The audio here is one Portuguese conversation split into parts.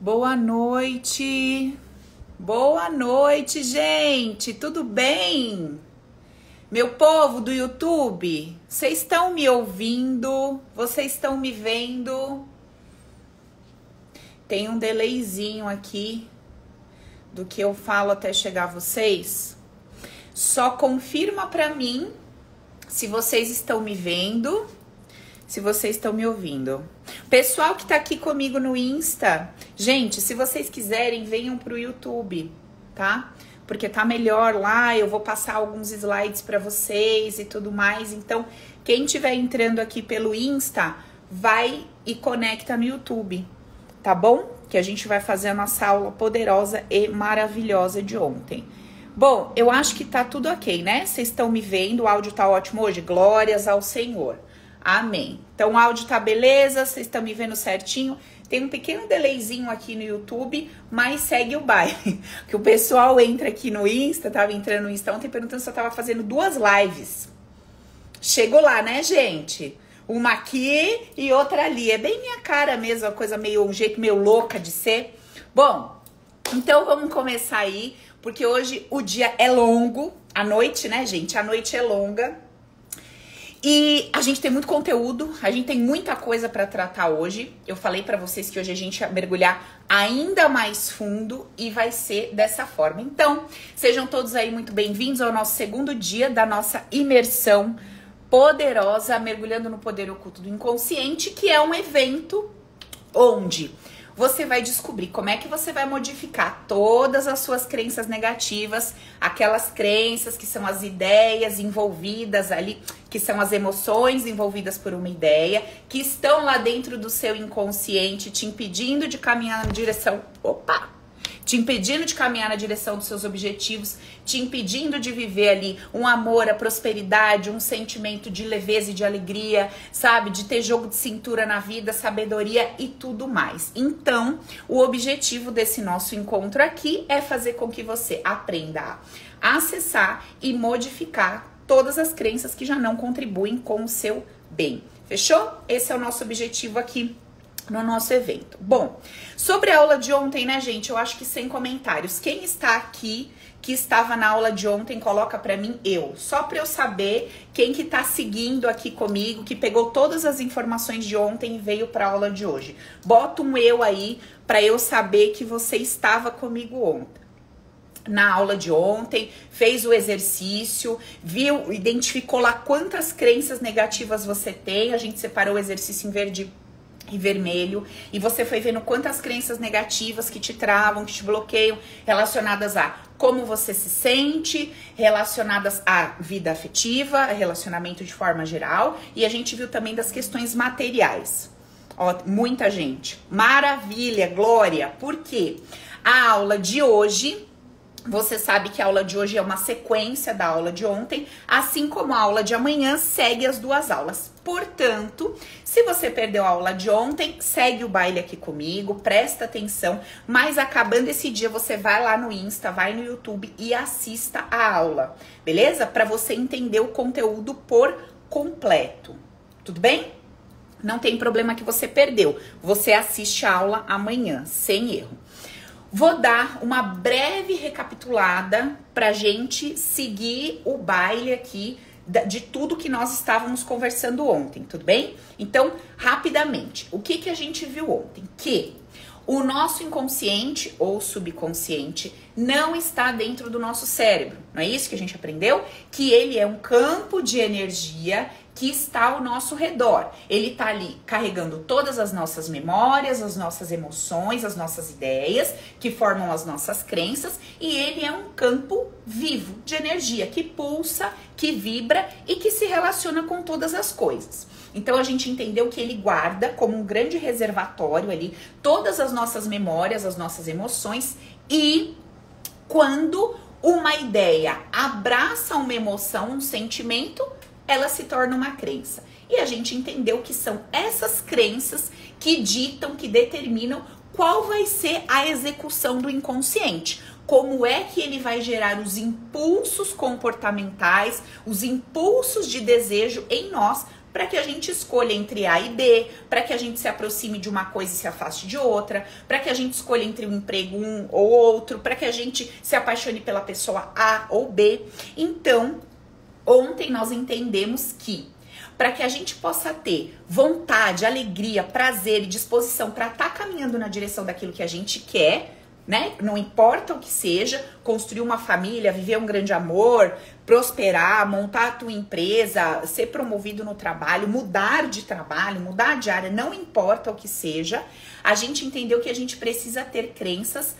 Boa noite. Boa noite, gente. Tudo bem? Meu povo do YouTube, vocês estão me ouvindo? Vocês estão me vendo? Tem um delayzinho aqui do que eu falo até chegar a vocês. Só confirma para mim se vocês estão me vendo, se vocês estão me ouvindo. Pessoal que tá aqui comigo no Insta, gente, se vocês quiserem, venham pro YouTube, tá? Porque tá melhor lá, eu vou passar alguns slides para vocês e tudo mais. Então, quem estiver entrando aqui pelo Insta, vai e conecta no YouTube, tá bom? Que a gente vai fazer a nossa aula poderosa e maravilhosa de ontem. Bom, eu acho que tá tudo ok, né? Vocês estão me vendo, o áudio tá ótimo hoje. Glórias ao Senhor. Amém. Então, o áudio tá beleza, vocês estão me vendo certinho. Tem um pequeno delayzinho aqui no YouTube, mas segue o baile. Que o pessoal entra aqui no Insta, tava entrando no Insta ontem perguntando se eu tava fazendo duas lives. Chegou lá, né, gente? Uma aqui e outra ali. É bem minha cara mesmo, uma coisa meio, um jeito meio louca de ser. Bom, então vamos começar aí, porque hoje o dia é longo, a noite, né, gente? A noite é longa. E a gente tem muito conteúdo, a gente tem muita coisa para tratar hoje. Eu falei para vocês que hoje a gente vai mergulhar ainda mais fundo e vai ser dessa forma. Então, sejam todos aí muito bem-vindos ao nosso segundo dia da nossa imersão poderosa mergulhando no poder oculto do inconsciente, que é um evento onde você vai descobrir como é que você vai modificar todas as suas crenças negativas, aquelas crenças que são as ideias envolvidas ali, que são as emoções envolvidas por uma ideia, que estão lá dentro do seu inconsciente, te impedindo de caminhar na direção. Opa! Te impedindo de caminhar na direção dos seus objetivos, te impedindo de viver ali um amor, a prosperidade, um sentimento de leveza e de alegria, sabe? De ter jogo de cintura na vida, sabedoria e tudo mais. Então, o objetivo desse nosso encontro aqui é fazer com que você aprenda a acessar e modificar todas as crenças que já não contribuem com o seu bem. Fechou? Esse é o nosso objetivo aqui no nosso evento. Bom, sobre a aula de ontem, né, gente? Eu acho que sem comentários. Quem está aqui que estava na aula de ontem, coloca para mim eu, só para eu saber quem que tá seguindo aqui comigo, que pegou todas as informações de ontem e veio para a aula de hoje. Bota um eu aí para eu saber que você estava comigo ontem na aula de ontem, fez o exercício, viu, identificou lá quantas crenças negativas você tem. A gente separou o exercício em verde e vermelho, e você foi vendo quantas crenças negativas que te travam, que te bloqueiam, relacionadas a como você se sente, relacionadas à vida afetiva, relacionamento de forma geral, e a gente viu também das questões materiais. Ó, muita gente. Maravilha, glória. Por quê? A aula de hoje você sabe que a aula de hoje é uma sequência da aula de ontem, assim como a aula de amanhã segue as duas aulas. Portanto, se você perdeu a aula de ontem, segue o baile aqui comigo, presta atenção, mas acabando esse dia você vai lá no Insta, vai no YouTube e assista a aula, beleza? Para você entender o conteúdo por completo. Tudo bem? Não tem problema que você perdeu. Você assiste a aula amanhã, sem erro. Vou dar uma breve recapitulada para gente seguir o baile aqui de tudo que nós estávamos conversando ontem, tudo bem? Então, rapidamente, o que, que a gente viu ontem? Que o nosso inconsciente ou subconsciente não está dentro do nosso cérebro, não é isso que a gente aprendeu? Que ele é um campo de energia que está ao nosso redor. Ele está ali carregando todas as nossas memórias, as nossas emoções, as nossas ideias, que formam as nossas crenças, e ele é um campo vivo de energia que pulsa, que vibra e que se relaciona com todas as coisas. Então a gente entendeu que ele guarda como um grande reservatório ali todas as nossas memórias, as nossas emoções e quando uma ideia abraça uma emoção, um sentimento, ela se torna uma crença. E a gente entendeu que são essas crenças que ditam, que determinam qual vai ser a execução do inconsciente. Como é que ele vai gerar os impulsos comportamentais, os impulsos de desejo em nós para que a gente escolha entre A e B, para que a gente se aproxime de uma coisa e se afaste de outra, para que a gente escolha entre um emprego um ou outro, para que a gente se apaixone pela pessoa A ou B. Então, ontem nós entendemos que para que a gente possa ter vontade, alegria, prazer e disposição para estar tá caminhando na direção daquilo que a gente quer, né? Não importa o que seja, construir uma família, viver um grande amor, prosperar, montar a tua empresa, ser promovido no trabalho, mudar de trabalho, mudar de área, não importa o que seja, a gente entendeu que a gente precisa ter crenças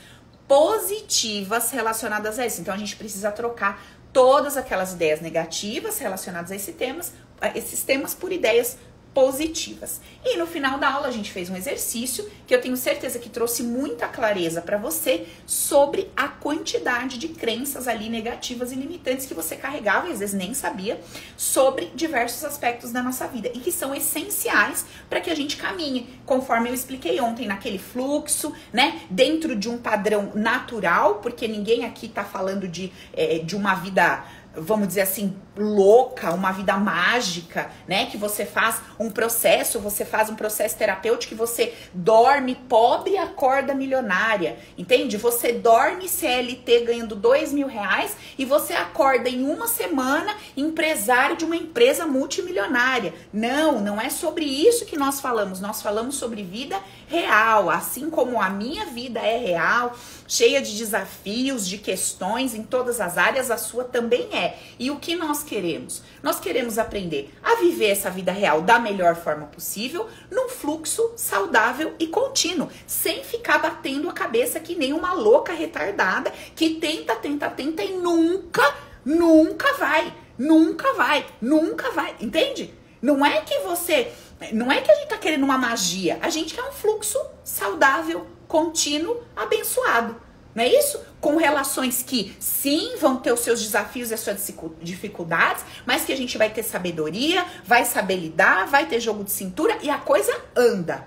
positivas relacionadas a isso. Então a gente precisa trocar todas aquelas ideias negativas relacionadas a esse temas, a esses temas por ideias positivas. E no final da aula a gente fez um exercício que eu tenho certeza que trouxe muita clareza para você sobre a quantidade de crenças ali negativas e limitantes que você carregava e às vezes nem sabia sobre diversos aspectos da nossa vida e que são essenciais para que a gente caminhe, conforme eu expliquei ontem naquele fluxo, né, dentro de um padrão natural, porque ninguém aqui tá falando de, é, de uma vida vamos dizer assim, louca, uma vida mágica, né? Que você faz um processo, você faz um processo terapêutico que você dorme pobre e acorda milionária, entende? Você dorme CLT ganhando dois mil reais e você acorda em uma semana empresário de uma empresa multimilionária. Não, não é sobre isso que nós falamos. Nós falamos sobre vida real, assim como a minha vida é real, cheia de desafios, de questões em todas as áreas, a sua também é. E o que nós queremos? Nós queremos aprender a viver essa vida real da melhor forma possível, num fluxo saudável e contínuo, sem ficar batendo a cabeça que nem uma louca retardada que tenta, tenta, tenta e nunca, nunca vai. Nunca vai, nunca vai, entende? Não é que você não é que a gente tá querendo uma magia, a gente quer um fluxo saudável, contínuo, abençoado. Não é isso? Com relações que sim vão ter os seus desafios e as suas dificuldades, mas que a gente vai ter sabedoria, vai saber lidar, vai ter jogo de cintura e a coisa anda.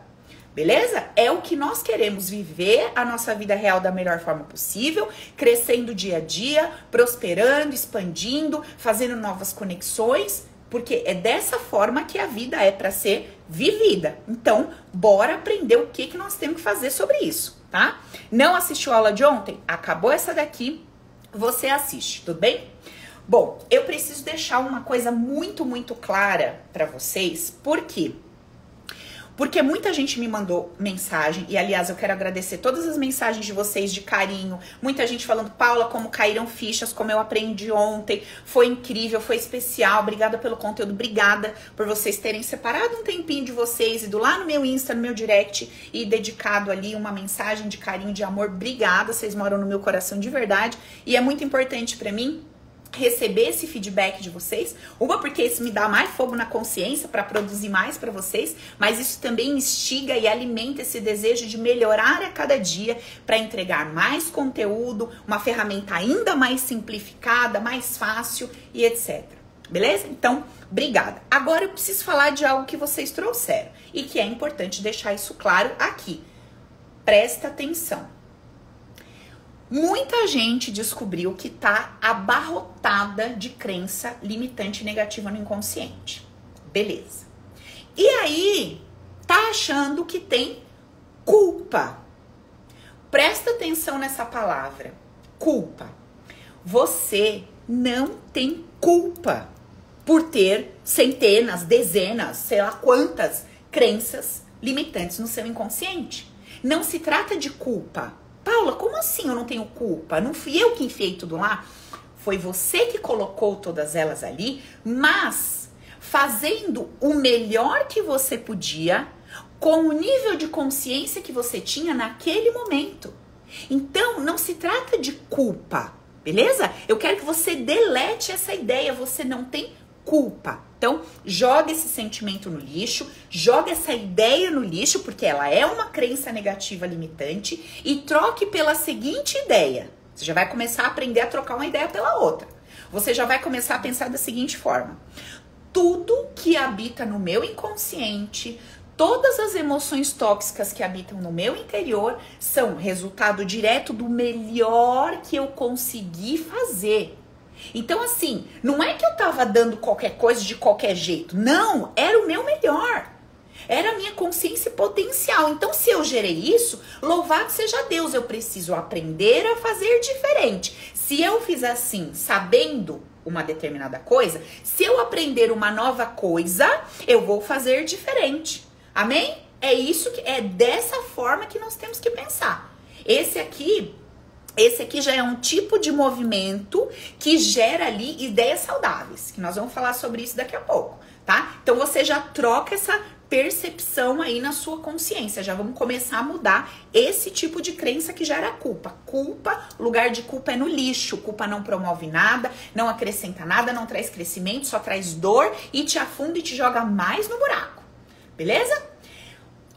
Beleza? É o que nós queremos viver a nossa vida real da melhor forma possível, crescendo dia a dia, prosperando, expandindo, fazendo novas conexões porque é dessa forma que a vida é para ser vivida. Então, bora aprender o que, que nós temos que fazer sobre isso, tá? Não assistiu a aula de ontem? Acabou essa daqui, você assiste, tudo bem? Bom, eu preciso deixar uma coisa muito, muito clara para vocês, porque quê? Porque muita gente me mandou mensagem, e aliás, eu quero agradecer todas as mensagens de vocês de carinho. Muita gente falando, Paula, como caíram fichas, como eu aprendi ontem. Foi incrível, foi especial. Obrigada pelo conteúdo, obrigada por vocês terem separado um tempinho de vocês, ido lá no meu Insta, no meu direct e dedicado ali uma mensagem de carinho, de amor. Obrigada, vocês moram no meu coração de verdade. E é muito importante para mim receber esse feedback de vocês. Uma porque isso me dá mais fogo na consciência para produzir mais para vocês, mas isso também instiga e alimenta esse desejo de melhorar a cada dia para entregar mais conteúdo, uma ferramenta ainda mais simplificada, mais fácil e etc. Beleza? Então, obrigada. Agora eu preciso falar de algo que vocês trouxeram e que é importante deixar isso claro aqui. Presta atenção. Muita gente descobriu que tá abarrotada de crença limitante negativa no inconsciente. Beleza. E aí, tá achando que tem culpa. Presta atenção nessa palavra. Culpa. Você não tem culpa por ter centenas, dezenas, sei lá quantas crenças limitantes no seu inconsciente. Não se trata de culpa. Paula, como assim eu não tenho culpa? Não fui eu que enfiei tudo lá? Foi você que colocou todas elas ali, mas fazendo o melhor que você podia com o nível de consciência que você tinha naquele momento. Então, não se trata de culpa, beleza? Eu quero que você delete essa ideia, você não tem culpa. Então, joga esse sentimento no lixo, joga essa ideia no lixo, porque ela é uma crença negativa limitante, e troque pela seguinte ideia. Você já vai começar a aprender a trocar uma ideia pela outra. Você já vai começar a pensar da seguinte forma: tudo que habita no meu inconsciente, todas as emoções tóxicas que habitam no meu interior são resultado direto do melhor que eu consegui fazer Então, assim, não é que eu tava dando qualquer coisa de qualquer jeito. Não, era o meu melhor. Era a minha consciência potencial. Então, se eu gerei isso, louvado seja Deus, eu preciso aprender a fazer diferente. Se eu fiz assim, sabendo uma determinada coisa, se eu aprender uma nova coisa, eu vou fazer diferente. Amém? É isso que é dessa forma que nós temos que pensar. Esse aqui esse aqui já é um tipo de movimento que gera ali ideias saudáveis, que nós vamos falar sobre isso daqui a pouco, tá? Então você já troca essa percepção aí na sua consciência. Já vamos começar a mudar esse tipo de crença que gera culpa. Culpa, lugar de culpa é no lixo. Culpa não promove nada, não acrescenta nada, não traz crescimento, só traz dor e te afunda e te joga mais no buraco. Beleza?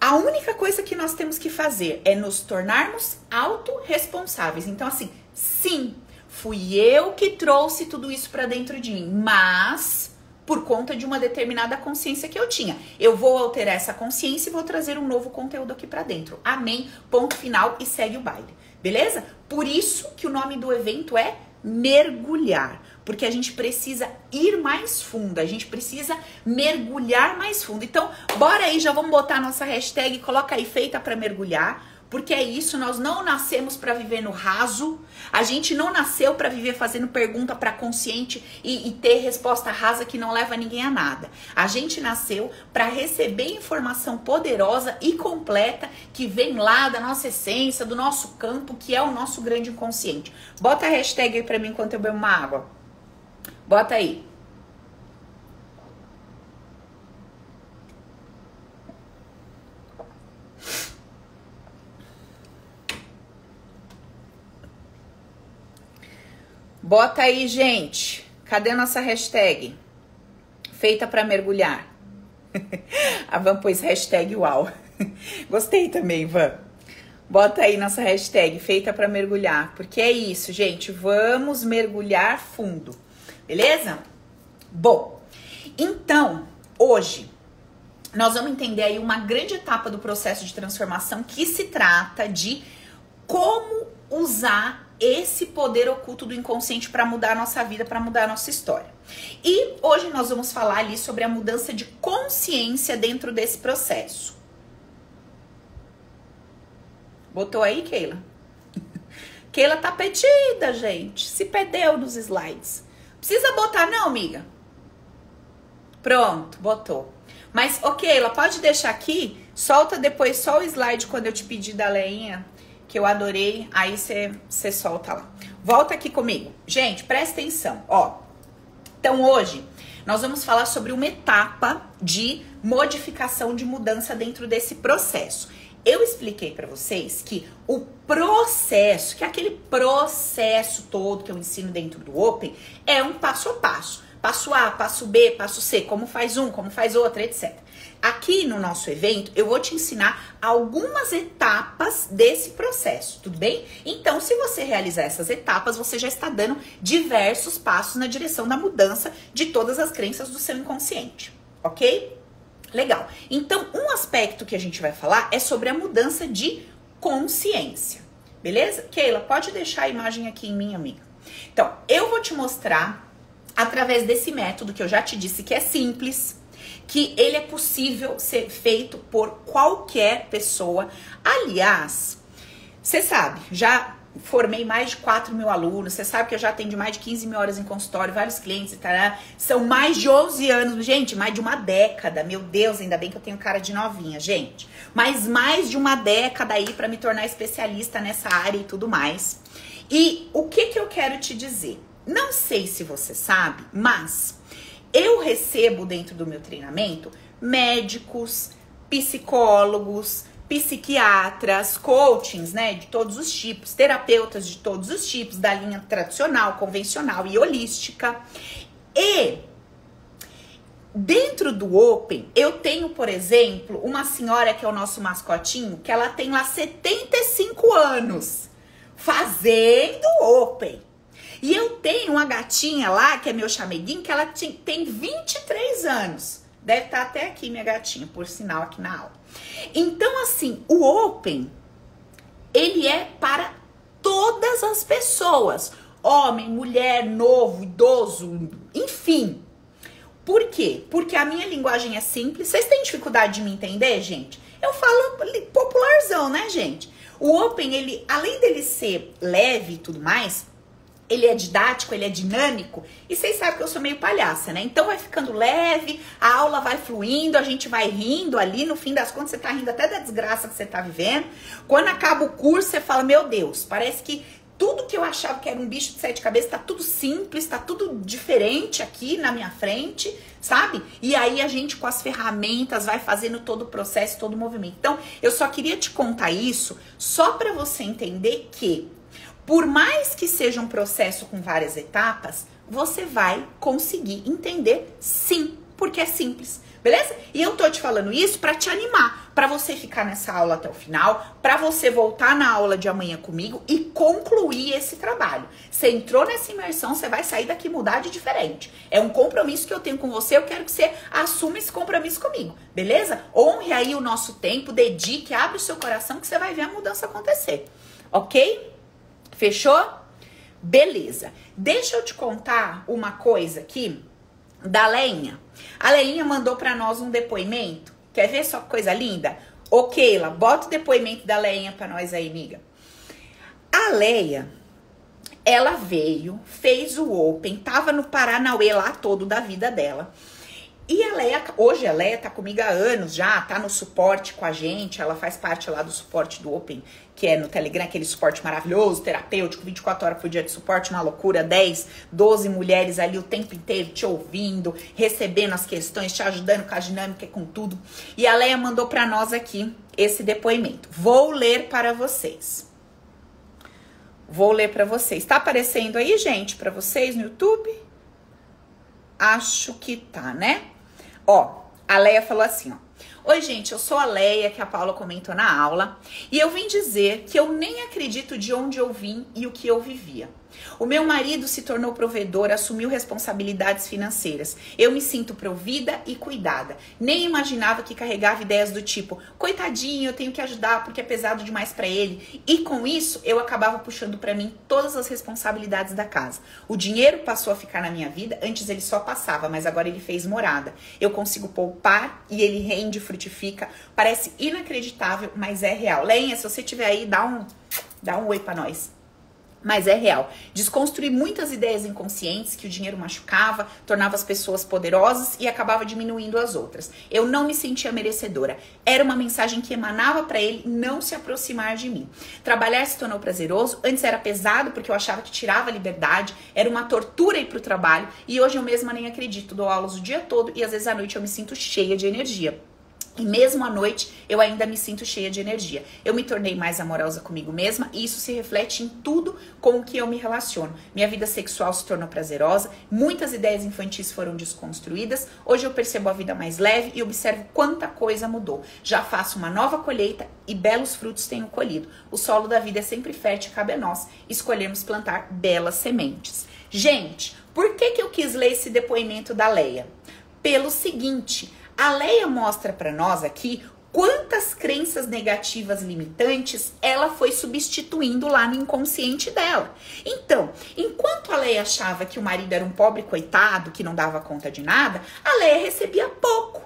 A única coisa que nós temos que fazer é nos tornarmos autorresponsáveis. Então, assim, sim, fui eu que trouxe tudo isso para dentro de mim, mas por conta de uma determinada consciência que eu tinha. Eu vou alterar essa consciência e vou trazer um novo conteúdo aqui para dentro. Amém. Ponto final e segue o baile. Beleza? Por isso que o nome do evento é mergulhar, porque a gente precisa ir mais fundo, a gente precisa mergulhar mais fundo. Então, bora aí, já vamos botar a nossa hashtag, coloca aí feita para mergulhar porque é isso, nós não nascemos para viver no raso. A gente não nasceu para viver fazendo pergunta para consciente e, e, ter resposta rasa que não leva ninguém a nada. A gente nasceu para receber informação poderosa e completa que vem lá da nossa essência, do nosso campo, que é o nosso grande inconsciente. Bota a hashtag aí para mim enquanto eu bebo uma água. Bota aí. Bota aí, gente. Cadê nossa hashtag? Feita para mergulhar. a Van pôs hashtag uau. Gostei também, Van. Bota aí nossa hashtag, feita para mergulhar. Porque é isso, gente. Vamos mergulhar fundo. Beleza? Bom, então, hoje, nós vamos entender aí uma grande etapa do processo de transformação que se trata de como usar esse poder oculto do inconsciente para mudar a nossa vida, para mudar a nossa história. E hoje nós vamos falar ali sobre a mudança de consciência dentro desse processo. Botou aí, Keila? Keila tá petida, gente. Se perdeu nos slides. Precisa botar não, amiga? Pronto, botou. Mas, ok, ela pode deixar aqui. Solta depois só o slide quando eu te pedir da leinha que eu adorei, aí você solta lá. Volta aqui comigo. Gente, presta atenção, ó. Então hoje nós vamos falar sobre uma etapa de modificação de mudança dentro desse processo. Eu expliquei para vocês que o processo, que é aquele processo todo que eu ensino dentro do Open, é um passo a passo. Passo A, passo B, passo C, como faz um, como faz outro, etc. Aqui no nosso evento, eu vou te ensinar algumas etapas desse processo, tudo bem? Então, se você realizar essas etapas, você já está dando diversos passos na direção da mudança de todas as crenças do seu inconsciente, ok? Legal. Então, um aspecto que a gente vai falar é sobre a mudança de consciência, beleza? Keila, pode deixar a imagem aqui em mim, amiga. Então, eu vou te mostrar através desse método que eu já te disse que é simples que ele é possível ser feito por qualquer pessoa. Aliás, você sabe, já formei mais de 4 mil alunos, você sabe que eu já atendi mais de 15 mil horas em consultório, vários clientes, tá? são mais de 11 anos, gente, mais de uma década, meu Deus, ainda bem que eu tenho cara de novinha, gente, mas mais de uma década aí para me tornar especialista nessa área e tudo mais. E o que que eu quero te dizer? Não sei se você sabe, mas eu recebo dentro do meu treinamento médicos, psicólogos, psiquiatras, coachings, né, de todos os tipos, terapeutas de todos os tipos, da linha tradicional, convencional e holística. E dentro do Open, eu tenho, por exemplo, uma senhora que é o nosso mascotinho, que ela tem lá 75 anos fazendo Open. E eu tenho uma gatinha lá, que é meu chameguinho, que ela tem 23 anos. Deve estar tá até aqui, minha gatinha, por sinal, aqui na aula. Então, assim, o Open, ele é para todas as pessoas. homem, mulher, novo, idoso, enfim. Por quê? Porque a minha linguagem é simples. Vocês têm dificuldade de me entender, gente? Eu falo popularzão, né, gente? O Open, ele, além dele ser leve e tudo mais, ele é didático, ele é dinâmico. E vocês sabem que eu sou meio palhaça, né? Então vai ficando leve, a aula vai fluindo, a gente vai rindo ali. No fim das contas, você tá rindo até da desgraça que você tá vivendo. Quando acaba o curso, você fala: Meu Deus, parece que tudo que eu achava que era um bicho de sete cabeças tá tudo simples, tá tudo diferente aqui na minha frente, sabe? E aí a gente com as ferramentas vai fazendo todo o processo, todo o movimento. Então, eu só queria te contar isso só para você entender que por mais que seja um processo com várias etapas, você vai conseguir entender sim, porque é simples. Beleza? E eu tô te falando isso para te animar, para você ficar nessa aula até o final, para você voltar na aula de amanhã comigo e concluir esse trabalho. Você entrou nessa imersão, você vai sair daqui mudar de diferente. É um compromisso que eu tenho com você, eu quero que você assuma esse compromisso comigo, beleza? Honre aí o nosso tempo, dedique, abre o seu coração que você vai ver a mudança acontecer. OK? Fechou? Beleza. Deixa eu te contar uma coisa aqui da Leinha. A Leinha mandou para nós um depoimento. Quer ver só que coisa linda? Ô, Keila, bota o depoimento da Leinha para nós aí, amiga. A Leia, ela veio, fez o Open, tava no Paranauê lá todo da vida dela. E a Leia, hoje a Leia tá comigo há anos já, tá no suporte com a gente, ela faz parte lá do suporte do Open, que é no Telegram, aquele suporte maravilhoso, terapêutico, 24 horas por dia de suporte, uma loucura, 10, 12 mulheres ali o tempo inteiro te ouvindo, recebendo as questões, te ajudando com a dinâmica e com tudo. E a Leia mandou para nós aqui esse depoimento. Vou ler para vocês. Vou ler para vocês. Tá aparecendo aí, gente, para vocês no YouTube? Acho que tá, né? Ó, a Leia falou assim, ó. Oi, gente, eu sou a Leia, que a Paula comentou na aula, e eu vim dizer que eu nem acredito de onde eu vim e o que eu vivia. O meu marido se tornou provedor, assumiu responsabilidades financeiras. Eu me sinto provida e cuidada. Nem imaginava que carregava ideias do tipo, coitadinho, eu tenho que ajudar porque é pesado demais para ele. E com isso, eu acabava puxando para mim todas as responsabilidades da casa. O dinheiro passou a ficar na minha vida, antes ele só passava, mas agora ele fez morada. Eu consigo poupar e ele rende, frutifica. Parece inacreditável, mas é real. Lenha, se você tiver aí, dá um dá um oi para nós mas é real. Desconstruir muitas ideias inconscientes que o dinheiro machucava, tornava as pessoas poderosas e acabava diminuindo as outras. Eu não me sentia merecedora. Era uma mensagem que emanava para ele não se aproximar de mim. Trabalhar se tornou prazeroso. Antes era pesado porque eu achava que tirava a liberdade, era uma tortura ir pro trabalho e hoje eu mesma nem acredito. Dou aulas o dia todo e às vezes à noite eu me sinto cheia de energia. E mesmo à noite, eu ainda me sinto cheia de energia. Eu me tornei mais amorosa comigo mesma e isso se reflete em tudo com o que eu me relaciono. Minha vida sexual se tornou prazerosa, muitas ideias infantis foram desconstruídas. Hoje eu percebo a vida mais leve e observo quanta coisa mudou. Já faço uma nova colheita e belos frutos tenho colhido. O solo da vida é sempre fértil cabe a nós escolhermos plantar belas sementes. Gente, por que, que eu quis ler esse depoimento da Leia? Pelo seguinte a Leia mostra para nós aqui quantas crenças negativas limitantes ela foi substituindo lá no inconsciente dela. Então, enquanto a Leia achava que o marido era um pobre coitado que não dava conta de nada, a Leia recebia pouco.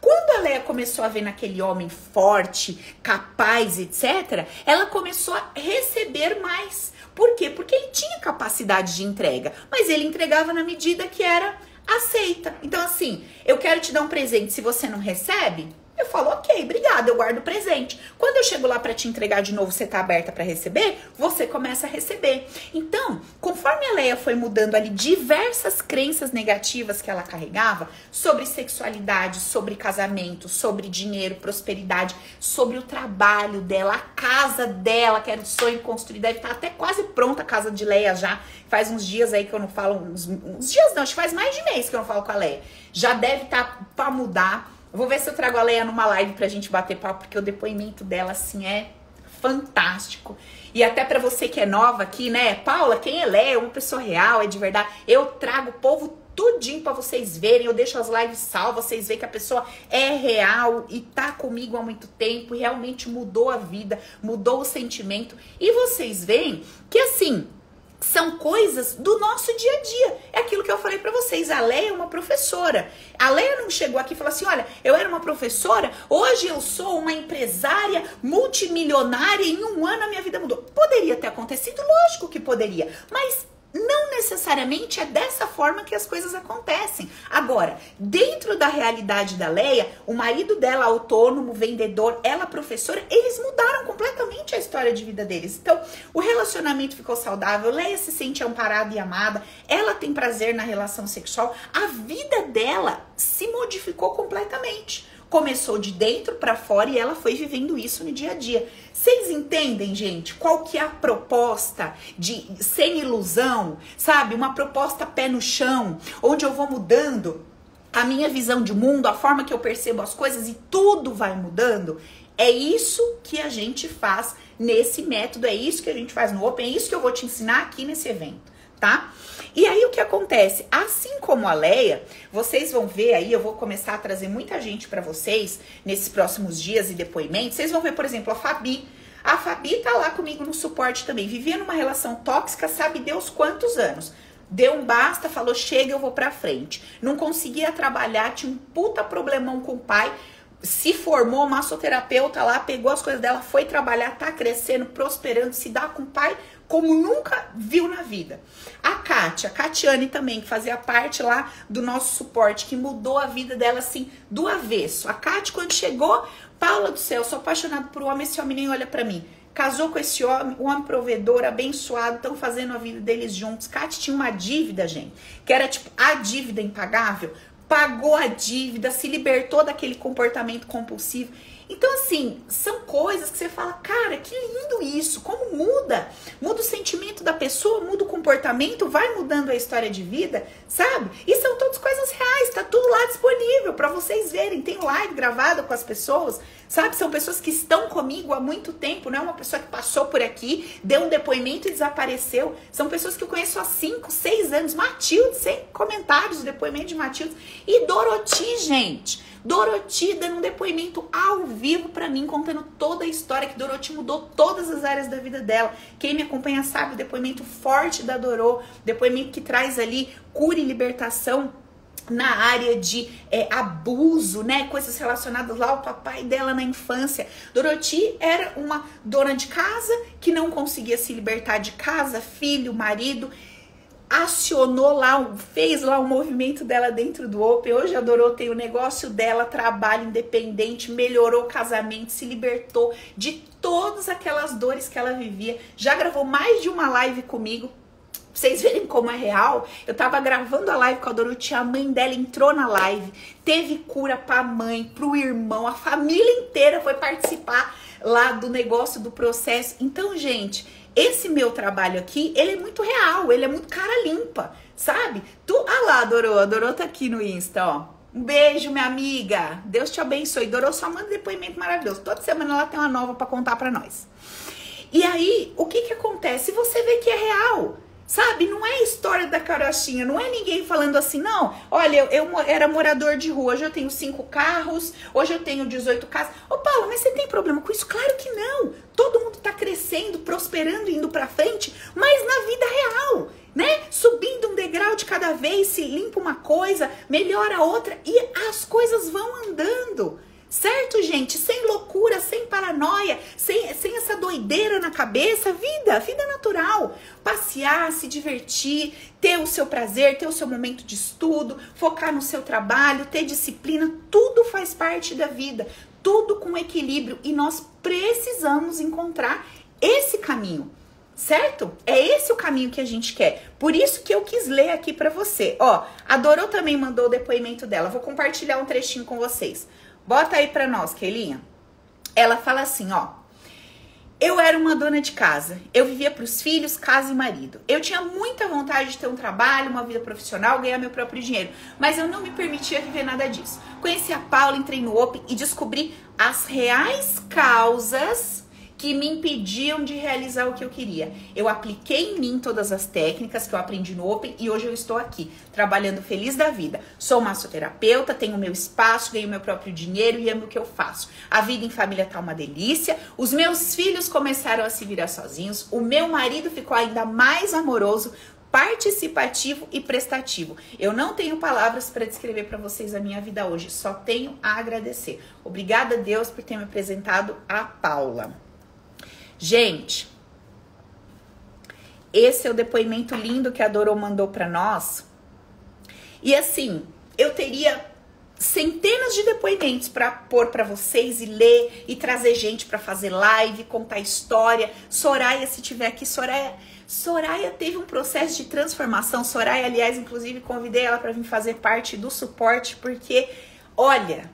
Quando a Leia começou a ver naquele homem forte, capaz, etc., ela começou a receber mais. Por quê? Porque ele tinha capacidade de entrega, mas ele entregava na medida que era aceita. Então, assim, eu quero te dar um presente. Se você não recebe, eu falo, ok, obrigada, eu guardo o presente. Quando eu chego lá para te entregar de novo, você tá aberta para receber, você começa a receber. Então, conforme a Leia foi mudando ali diversas crenças negativas que ela carregava sobre sexualidade, sobre casamento, sobre dinheiro, prosperidade, sobre o trabalho dela, a casa dela, que era o sonho construir, deve estar tá até quase pronta a casa de Leia já. Faz uns dias aí que eu não falo, uns, uns dias não, acho que faz mais de mês que eu não falo com a Leia. Já deve estar tá para mudar Vou ver se eu trago a Leia numa live pra gente bater papo, porque o depoimento dela, assim, é fantástico. E até para você que é nova aqui, né? Paula, quem é Leia? É uma pessoa real, é de verdade. Eu trago o povo tudinho para vocês verem. Eu deixo as lives salvas, vocês verem que a pessoa é real e tá comigo há muito tempo e realmente mudou a vida, mudou o sentimento. E vocês veem que assim, são coisas do nosso dia a dia. É aquilo que eu falei para vocês. A Leia é uma professora. A Leia não chegou aqui e falou assim: olha, eu era uma professora, hoje eu sou uma empresária multimilionária, em um ano a minha vida mudou. Poderia ter acontecido? Lógico que poderia. Mas não necessariamente é dessa forma que as coisas acontecem. Agora, dentro da realidade da Leia, o marido dela autônomo, vendedor, ela professora, eles mudaram completamente a história de vida deles. Então, o relacionamento ficou saudável, Leia se sente amparada e amada, ela tem prazer na relação sexual, a vida dela se modificou completamente começou de dentro para fora e ela foi vivendo isso no dia a dia. Vocês entendem, gente, qual que é a proposta de sem ilusão, sabe? Uma proposta pé no chão, onde eu vou mudando a minha visão de mundo, a forma que eu percebo as coisas e tudo vai mudando. É isso que a gente faz nesse método, é isso que a gente faz no Open, é isso que eu vou te ensinar aqui nesse evento, tá? E aí o que acontece? Assim como a Leia, vocês vão ver aí, eu vou começar a trazer muita gente para vocês nesses próximos dias e depoimentos. Vocês vão ver, por exemplo, a Fabi. A Fabi tá lá comigo no suporte também, vivia numa relação tóxica, sabe Deus quantos anos. Deu um basta, falou chega, eu vou pra frente. Não conseguia trabalhar, tinha um puta problemão com o pai se formou massoterapeuta lá, pegou as coisas dela, foi trabalhar, tá crescendo, prosperando, se dá com o pai como nunca viu na vida. A Kátia, a Catiane também, que fazia parte lá do nosso suporte, que mudou a vida dela assim do avesso. A Kátia, quando chegou, Paula do céu, sou apaixonada por homem, esse homem nem olha para mim. Casou com esse homem, um homem provedor, abençoado, estão fazendo a vida deles juntos. Kátia tinha uma dívida, gente, que era tipo a dívida impagável. Pagou a dívida, se libertou daquele comportamento compulsivo então, assim, são coisas que você fala, cara, que lindo isso, como muda. Muda o sentimento da pessoa, muda o comportamento, vai mudando a história de vida, sabe? E são todas coisas reais, tá tudo lá disponível para vocês verem. Tem live gravada com as pessoas, sabe? São pessoas que estão comigo há muito tempo, não é uma pessoa que passou por aqui, deu um depoimento e desapareceu. São pessoas que eu conheço há 5, 6 anos. Matilde, sem comentários, o depoimento de Matilde. E Doroti, gente. Doroti dando um depoimento ao vivo para mim, contando toda a história que Doroti mudou todas as áreas da vida dela. Quem me acompanha sabe o depoimento forte da Dorô, depoimento que traz ali cura e libertação na área de é, abuso, né? Coisas relacionadas lá ao papai dela na infância. Doroti era uma dona de casa que não conseguia se libertar de casa, filho, marido acionou lá, fez lá o movimento dela dentro do Open. Hoje adorou, tem o negócio dela, trabalho independente, melhorou o casamento, se libertou de todas aquelas dores que ela vivia. Já gravou mais de uma live comigo. Vocês verem como é real, eu tava gravando a live com a Dorothy, a mãe dela entrou na live, teve cura pra mãe, pro irmão, a família inteira foi participar lá do negócio, do processo. Então, gente, esse meu trabalho aqui, ele é muito real, ele é muito cara limpa, sabe? Tu, ah lá, Dorô, a Dorô tá aqui no Insta, ó. Um beijo, minha amiga. Deus te abençoe. Dorô só manda depoimento maravilhoso. Toda semana ela tem uma nova para contar para nós. E aí, o que que acontece? Você vê que é real. Sabe, não é história da carochinha, não é ninguém falando assim, não. Olha, eu, eu, era morador de rua, hoje eu tenho cinco carros, hoje eu tenho 18 casas. Ô, Paulo, mas você tem problema com isso? Claro que não. Todo mundo tá crescendo, prosperando, indo pra frente, mas na vida real, né? Subindo um degrau de cada vez, se limpa uma coisa, melhora outra e as coisas vão andando. Certo, gente? Sem loucura, sem paranoia, sem, sem essa doideira na cabeça. Vida, vida natural. Passear, se divertir, ter o seu prazer, ter o seu momento de estudo, focar no seu trabalho, ter disciplina. Tudo faz parte da vida. Tudo com equilíbrio. E nós precisamos encontrar esse caminho certo? É esse o caminho que a gente quer. Por isso que eu quis ler aqui para você. Ó, a Dorô também mandou o depoimento dela. Vou compartilhar um trechinho com vocês. Bota aí pra nós, Kelinha. Ela fala assim, ó. Eu era uma dona de casa. Eu vivia para os filhos, casa e marido. Eu tinha muita vontade de ter um trabalho, uma vida profissional, ganhar meu próprio dinheiro, mas eu não me permitia viver nada disso. Conheci a Paula, entrei no Open e descobri as reais causas que me impediam de realizar o que eu queria. Eu apliquei em mim todas as técnicas que eu aprendi no Open e hoje eu estou aqui, trabalhando feliz da vida. Sou massoterapeuta, tenho meu espaço, ganho meu próprio dinheiro e amo o que eu faço. A vida em família tá uma delícia. Os meus filhos começaram a se virar sozinhos. O meu marido ficou ainda mais amoroso participativo e prestativo. Eu não tenho palavras para descrever para vocês a minha vida hoje, só tenho a agradecer. Obrigada a Deus por ter me apresentado a Paula. Gente, esse é o depoimento lindo que a Dorô mandou para nós. E assim, eu teria centenas de depoimentos para pôr para vocês e ler e trazer gente para fazer live, contar história. Soraya, se tiver aqui, Soraya Soraya teve um processo de transformação. Soraya, aliás, inclusive convidei ela para vir fazer parte do suporte, porque olha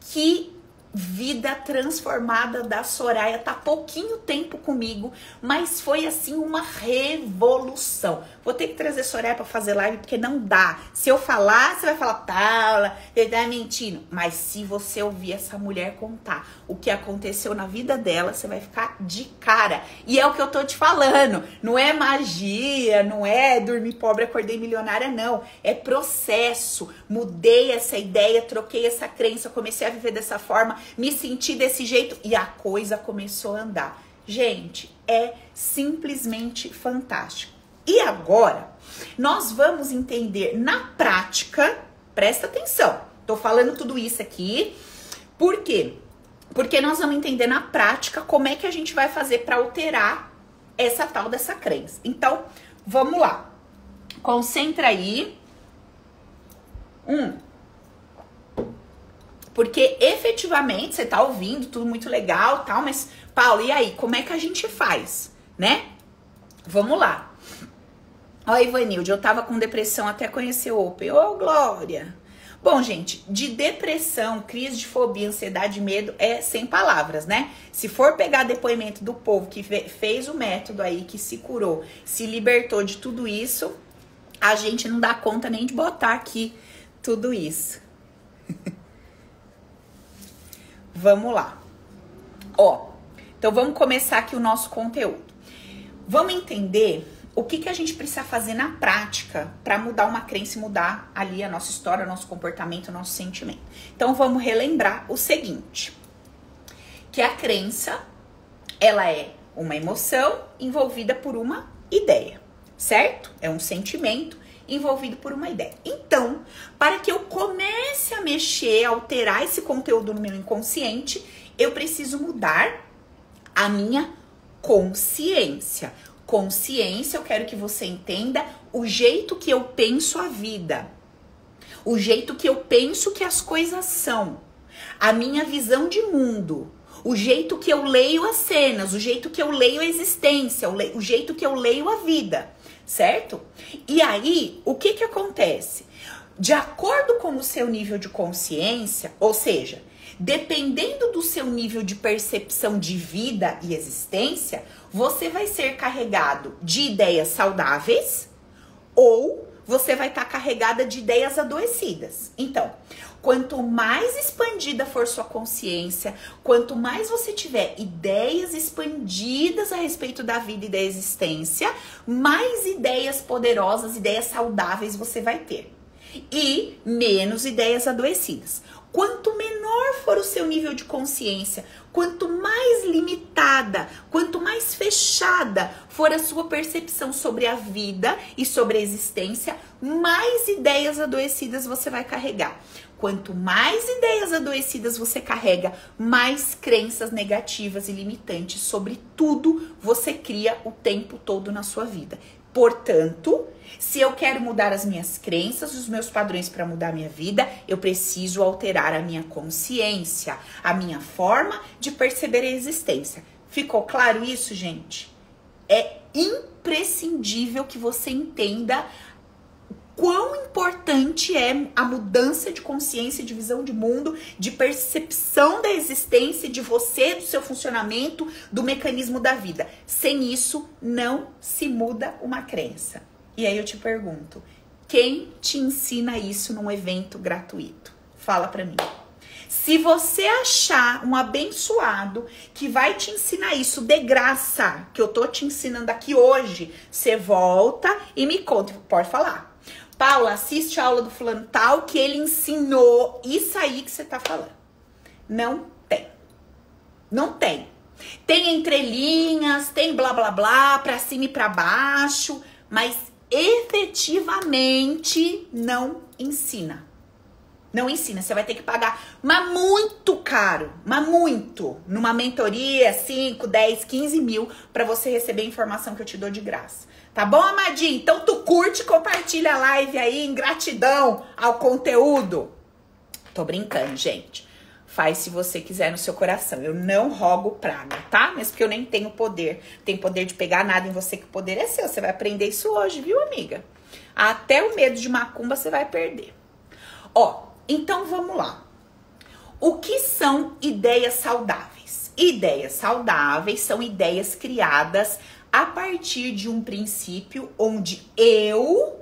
que vida transformada da Soraya. Tá pouquinho tempo comigo, mas foi assim uma revolução. Vou ter que trazer Soraya para fazer live porque não dá. Se eu falar, você vai falar, Paula, ele tá mentindo. Mas se você ouvir essa mulher contar o que aconteceu na vida dela, você vai ficar de cara. E é o que eu tô te falando. Não é magia, não é dormir pobre, acordei milionária, não. É processo. Mudei essa ideia, troquei essa crença, comecei a viver dessa forma me senti desse jeito e a coisa começou a andar. Gente, é simplesmente fantástico. E agora, nós vamos entender na prática, presta atenção, tô falando tudo isso aqui, por quê? Porque nós vamos entender na prática como é que a gente vai fazer para alterar essa tal dessa crença. Então, vamos lá. Concentra aí. Um, porque efetivamente você tá ouvindo tudo muito legal, tal, mas Paulo, e aí, como é que a gente faz, né? Vamos lá. Ó, Ivanilde, eu tava com depressão até conhecer o Open. Ô, Glória! Bom, gente, de depressão, crise de fobia, ansiedade, medo é sem palavras, né? Se for pegar depoimento do povo que fez o método aí, que se curou, se libertou de tudo isso, a gente não dá conta nem de botar aqui tudo isso. Vamos lá. Ó, então vamos começar aqui o nosso conteúdo. Vamos entender o que, que a gente precisa fazer na prática para mudar uma crença e mudar ali a nossa história, nosso comportamento, nosso sentimento. Então vamos relembrar o seguinte: que a crença ela é uma emoção envolvida por uma ideia, certo? É um sentimento envolvido por uma ideia. Então, para que eu comece a mexer, alterar esse conteúdo no meu inconsciente, eu preciso mudar a minha consciência. Consciência, eu quero que você entenda o jeito que eu penso a vida, o jeito que eu penso que as coisas são, a minha visão de mundo, o jeito que eu leio as cenas, o jeito que eu leio a existência, o, jeito que eu leio a vida certo? E aí, o que que acontece? De acordo com o seu nível de consciência, ou seja, dependendo do seu nível de percepção de vida e existência, você vai ser carregado de ideias saudáveis ou você vai estar tá carregada de ideias adoecidas. Então, Quanto mais expandida for sua consciência, quanto mais você tiver ideias expandidas a respeito da vida e da existência, mais ideias poderosas, ideias saudáveis você vai ter. E menos ideias adoecidas. Quanto menor for o seu nível de consciência, quanto mais limitada, quanto mais fechada for a sua percepção sobre a vida e sobre a existência, mais ideias adoecidas você vai carregar. Quanto mais ideias adoecidas você carrega, mais crenças negativas e limitantes sobre tudo você cria o tempo todo na sua vida. Portanto, se eu quero mudar as minhas crenças, os meus padrões para mudar a minha vida, eu preciso alterar a minha consciência, a minha forma de perceber a existência. Ficou claro isso, gente? É imprescindível que você entenda quão importante é a mudança de consciência, de visão de mundo, de percepção da existência, de você, do seu funcionamento, do mecanismo da vida. Sem isso, não se muda uma crença. E aí eu te pergunto, quem te ensina isso num evento gratuito? Fala para mim. Se você achar um abençoado que vai te ensinar isso de graça, que eu tô te ensinando aqui hoje, você volta e me conta. Pode falar. Paula, assiste a aula do fulano tal que ele ensinou isso aí que você tá falando. Não tem. Não tem. Tem entrelinhas, tem blá blá blá, pra cima e pra baixo, mas efetivamente não ensina. Não ensina, você vai ter que pagar, mas muito caro, mas muito, numa mentoria, 5, 10, 15 mil, para você receber a informação que eu te dou de graça. Tá bom, amadinho? Então tu curte, compartilha a live aí em gratidão ao conteúdo. Tô brincando, gente. Faz se você quiser no seu coração. Eu não rogo praga, tá? Mas porque eu nem tenho poder. Tem poder de pegar nada em você que o poder é seu. Você vai aprender isso hoje, viu, amiga? Até o medo de macumba você vai perder. Ó, então vamos lá. O que são ideias saudáveis? Ideias saudáveis são ideias criadas a partir de um princípio onde eu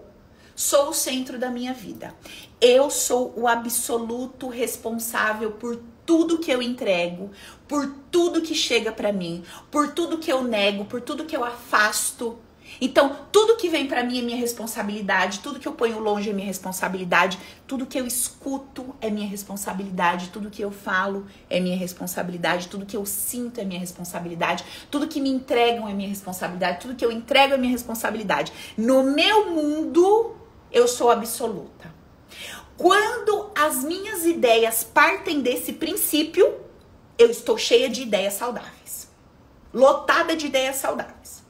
sou o centro da minha vida. Eu sou o absoluto responsável por tudo que eu entrego, por tudo que chega para mim, por tudo que eu nego, por tudo que eu afasto. Então, tudo que vem para mim é minha responsabilidade, tudo que eu ponho longe é minha responsabilidade, tudo que eu escuto é minha responsabilidade, tudo que eu falo é minha responsabilidade, tudo que eu sinto é minha responsabilidade, tudo que me entregam é minha responsabilidade, tudo que eu entrego é minha responsabilidade. No meu mundo, eu sou absoluta. Quando as minhas ideias partem desse princípio, eu estou cheia de ideias saudáveis. Lotada de ideias saudáveis.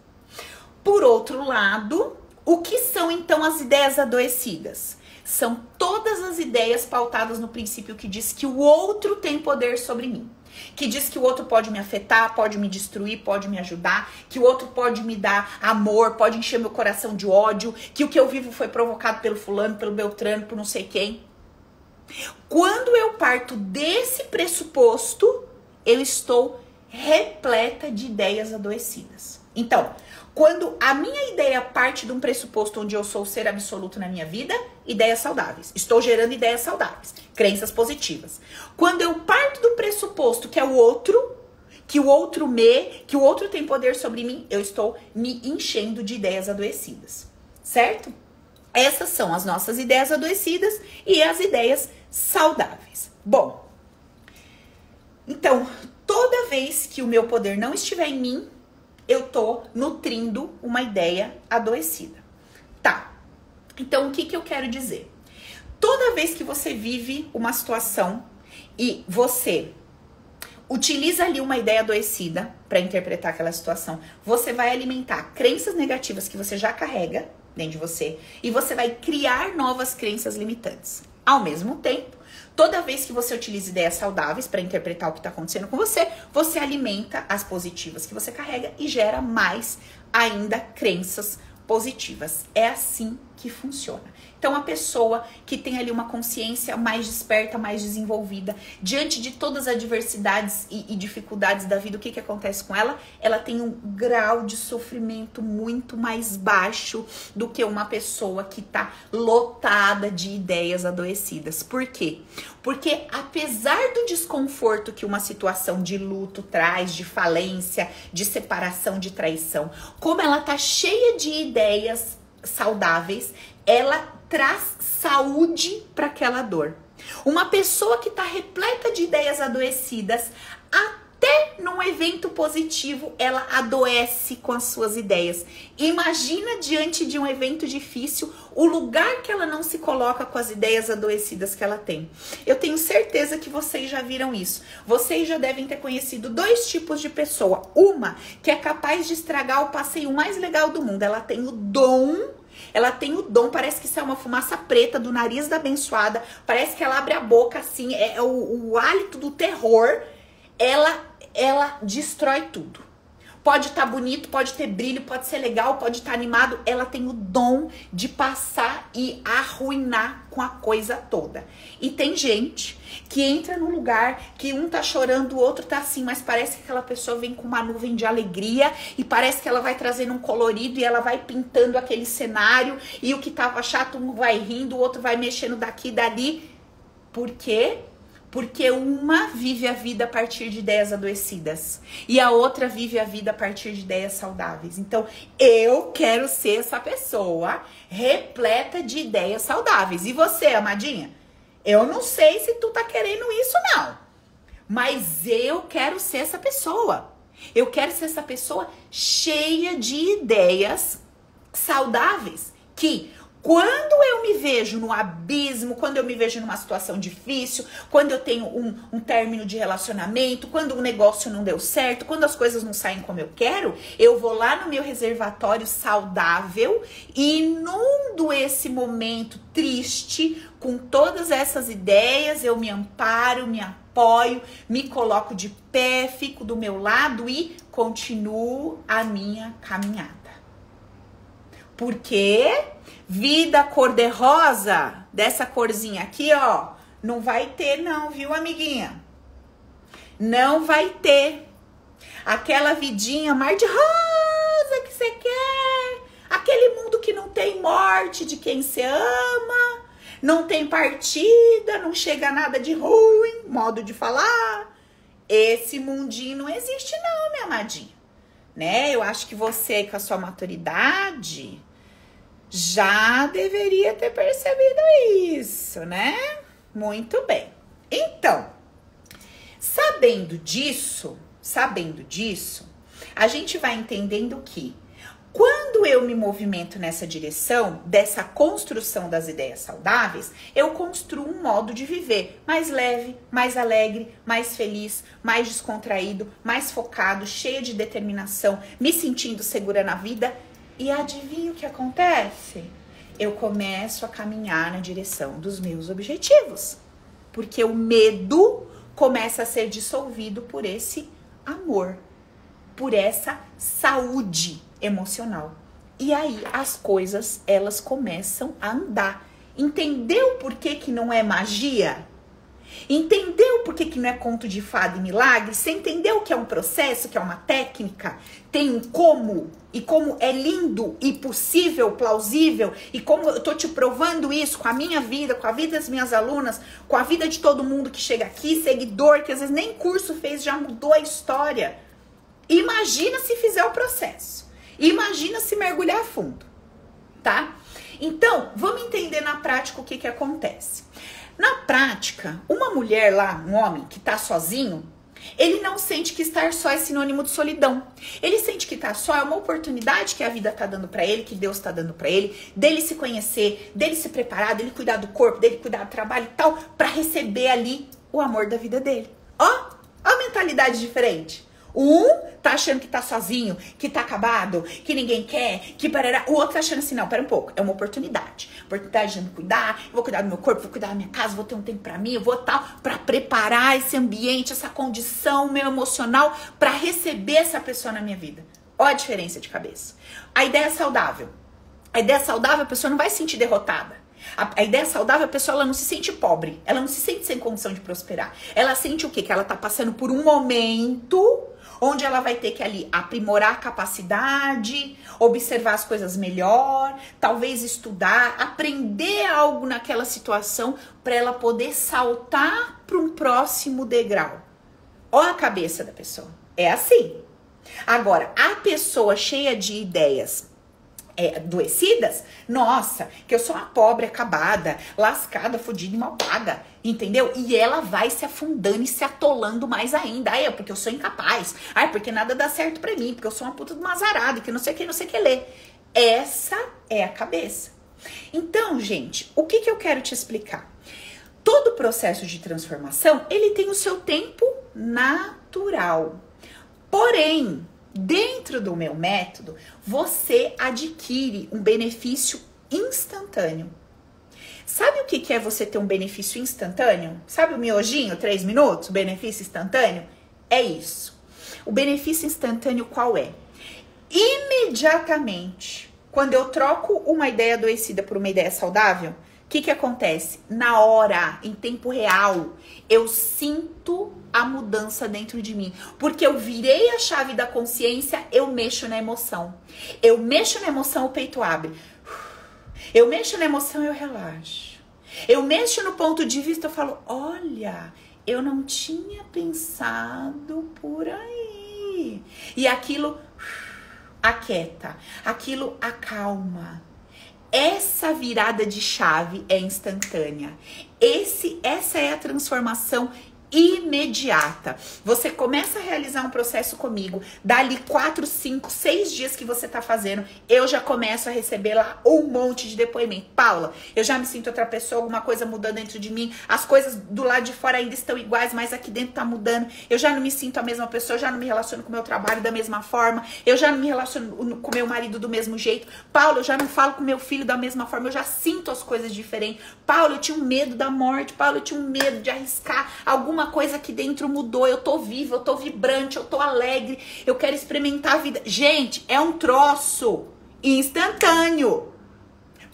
Por outro lado, o que são então as ideias adoecidas? São todas as ideias pautadas no princípio que diz que o outro tem poder sobre mim. Que diz que o outro pode me afetar, pode me destruir, pode me ajudar, que o outro pode me dar amor, pode encher meu coração de ódio, que o que eu vivo foi provocado pelo fulano, pelo Beltrano, por não sei quem. Quando eu parto desse pressuposto, eu estou repleta de ideias adoecidas. Então, quando a minha ideia parte de um pressuposto onde eu sou o ser absoluto na minha vida, ideias saudáveis. Estou gerando ideias saudáveis, crenças positivas. Quando eu parto do pressuposto que é o outro, que o outro me, que o outro tem poder sobre mim, eu estou me enchendo de ideias adoecidas. Certo? Essas são as nossas ideias adoecidas e as ideias saudáveis. Bom, então, toda vez que o meu poder não estiver em mim, eu tô nutrindo uma ideia adoecida. Tá. Então, o que, que eu quero dizer? Toda vez que você vive uma situação e você utiliza ali uma ideia adoecida para interpretar aquela situação, você vai alimentar crenças negativas que você já carrega dentro de você e você vai criar novas crenças limitantes. Ao mesmo tempo, Toda vez que você utiliza ideias saudáveis para interpretar o que está acontecendo com você, você alimenta as positivas que você carrega e gera mais ainda crenças positivas. É assim que funciona. Então, a pessoa que tem ali uma consciência mais desperta, mais desenvolvida, diante de todas as adversidades e, e, dificuldades da vida, o que, que acontece com ela? Ela tem um grau de sofrimento muito mais baixo do que uma pessoa que está lotada de ideias adoecidas. Por quê? Porque apesar do desconforto que uma situação de luto traz, de falência, de separação, de traição, como ela tá cheia de ideias saudáveis, ela traz saúde para aquela dor. Uma pessoa que está repleta de ideias adoecidas, até num evento positivo, ela adoece com as suas ideias. Imagina diante de um evento difícil o lugar que ela não se coloca com as ideias adoecidas que ela tem. Eu tenho certeza que vocês já viram isso. Vocês já devem ter conhecido dois tipos de pessoa. Uma que é capaz de estragar o passeio mais legal do mundo. Ela tem o dom ela tem o dom, parece que isso é uma fumaça preta do nariz da abençoada. Parece que ela abre a boca assim, é, é o, o hálito do terror. Ela, ela destrói tudo. Pode estar tá bonito, pode ter brilho, pode ser legal, pode estar tá animado. Ela tem o dom de passar e arruinar com a coisa toda. E tem gente que entra num lugar que um tá chorando, o outro tá assim, mas parece que aquela pessoa vem com uma nuvem de alegria e parece que ela vai trazendo um colorido e ela vai pintando aquele cenário e o que tava chato um vai rindo, o outro vai mexendo daqui e dali. Por quê? Porque uma vive a vida a partir de ideias adoecidas e a outra vive a vida a partir de ideias saudáveis. Então, eu quero ser essa pessoa repleta de ideias saudáveis. E você, amadinha? Eu não sei se tu tá querendo isso não. Mas eu quero ser essa pessoa. Eu quero ser essa pessoa cheia de ideias saudáveis que quando eu me vejo no abismo, quando eu me vejo numa situação difícil, quando eu tenho um, um término de relacionamento, quando o negócio não deu certo, quando as coisas não saem como eu quero, eu vou lá no meu reservatório saudável e inundo esse momento triste com todas essas ideias, eu me amparo, me apoio, me coloco de pé, fico do meu lado e continuo a minha caminhada. Porque vida cor-de-rosa, dessa corzinha aqui, ó, não vai ter não, viu, amiguinha? Não vai ter. Aquela vidinha mar de rosa que você quer. Aquele mundo que não tem morte de quem você ama. Não tem partida, não chega nada de ruim, modo de falar. Esse mundinho não existe não, minha amadinha. Né? Eu acho que você com a sua maturidade já deveria ter percebido isso, né? Muito bem. Então, sabendo disso, sabendo disso, a gente vai entendendo que quando eu me movimento nessa direção, dessa construção das ideias saudáveis, eu construo um modo de viver mais leve, mais alegre, mais feliz, mais descontraído, mais focado, cheio de determinação, me sentindo segura na vida e adivinha o que acontece? Eu começo a caminhar na direção dos meus objetivos. Porque o medo começa a ser dissolvido por esse amor, por essa saúde emocional. E aí as coisas elas começam a andar. Entendeu por que, que não é magia? Entendeu por que, que não é conto de fada e milagre? Você entendeu que é um processo, que é uma técnica? Tem um como e como é lindo e possível, plausível, e como eu tô te provando isso com a minha vida, com a vida das minhas alunas, com a vida de todo mundo que chega aqui, seguidor, que às vezes nem curso fez, já mudou a história. Imagina se fizer o processo. Imagina se mergulhar a fundo, tá? Então, vamos entender na prática o que que acontece. Na prática, uma mulher lá, um homem que tá sozinho, ele não sente que estar só é sinônimo de solidão. Ele sente que estar só é uma oportunidade que a vida tá dando para ele, que Deus tá dando para ele, dele se conhecer, dele se preparar, dele cuidar do corpo, dele cuidar do trabalho e tal, para receber ali o amor da vida dele. Ó, ó a mentalidade diferente. Um tá achando que tá sozinho, que tá acabado, que ninguém quer, que parará. O outro tá achando assim, não, pera um pouco, é uma oportunidade. Oportunidade de me cuidar, eu vou cuidar do meu corpo, vou cuidar da minha casa, vou ter um tempo para mim, eu vou tal, para preparar esse ambiente, essa condição meu emocional para receber essa pessoa na minha vida. Olha a diferença de cabeça. A ideia é saudável. A ideia saudável, a pessoa não vai se sentir derrotada. A, a, ideia saudável, a pessoa ela não se sente pobre, ela não se sente sem condição de prosperar. Ela sente o quê? Que ela tá passando por um momento onde ela vai ter que ali aprimorar a capacidade, observar as coisas melhor, talvez estudar, aprender algo naquela situação para ela poder saltar para um próximo degrau. Olha a cabeça da pessoa. É assim. Agora, a pessoa cheia de ideias é, adoecidas, nossa, que eu sou uma pobre acabada, lascada, fodida e malvada, entendeu? E ela vai se afundando e se atolando mais ainda. Ai, é porque eu sou incapaz. Ai, porque nada dá certo pra mim, porque eu sou uma puta de uma azarada, que não sei o que, não sei o que ler. Essa é a cabeça. Então, gente, o que, que eu quero te explicar? Todo processo de transformação, ele tem o seu tempo natural. Porém, Dentro do meu método, você adquire um benefício instantâneo. Sabe o que é você ter um benefício instantâneo? Sabe o miojinho, três minutos, benefício instantâneo? É isso. O benefício instantâneo qual é? Imediatamente, quando eu troco uma ideia adoecida por uma ideia saudável, o que, que acontece? Na hora, em tempo real, eu sinto a mudança dentro de mim. Porque eu virei a chave da consciência, eu mexo na emoção. Eu mexo na emoção, o peito abre. Eu mexo na emoção, eu relaxo. Eu mexo no ponto de vista, eu falo: olha, eu não tinha pensado por aí. E aquilo aquieta, aquilo acalma. Essa virada de chave é instantânea. Esse, essa é a transformação imediata. Você começa a realizar um processo comigo, dali 4, 5, 6 dias que você tá fazendo, eu já começo a receber lá um monte de depoimento. Paula, eu já me sinto outra pessoa, alguma coisa mudando dentro de mim, as coisas do lado de fora ainda estão iguais, mas aqui dentro tá mudando. Eu já não me sinto a mesma pessoa, eu já não me relaciono com o meu trabalho da mesma forma, eu já não me relaciono com meu marido do mesmo jeito. Paula, eu já não falo com meu filho da mesma forma, eu já sinto as coisas diferentes. Paula, eu tinha um medo da morte, Paula, eu tinha um medo de arriscar alguma alguma coisa aqui dentro mudou, eu tô viva, eu tô vibrante, eu tô alegre, eu quero experimentar a vida. Gente, é um troço instantâneo.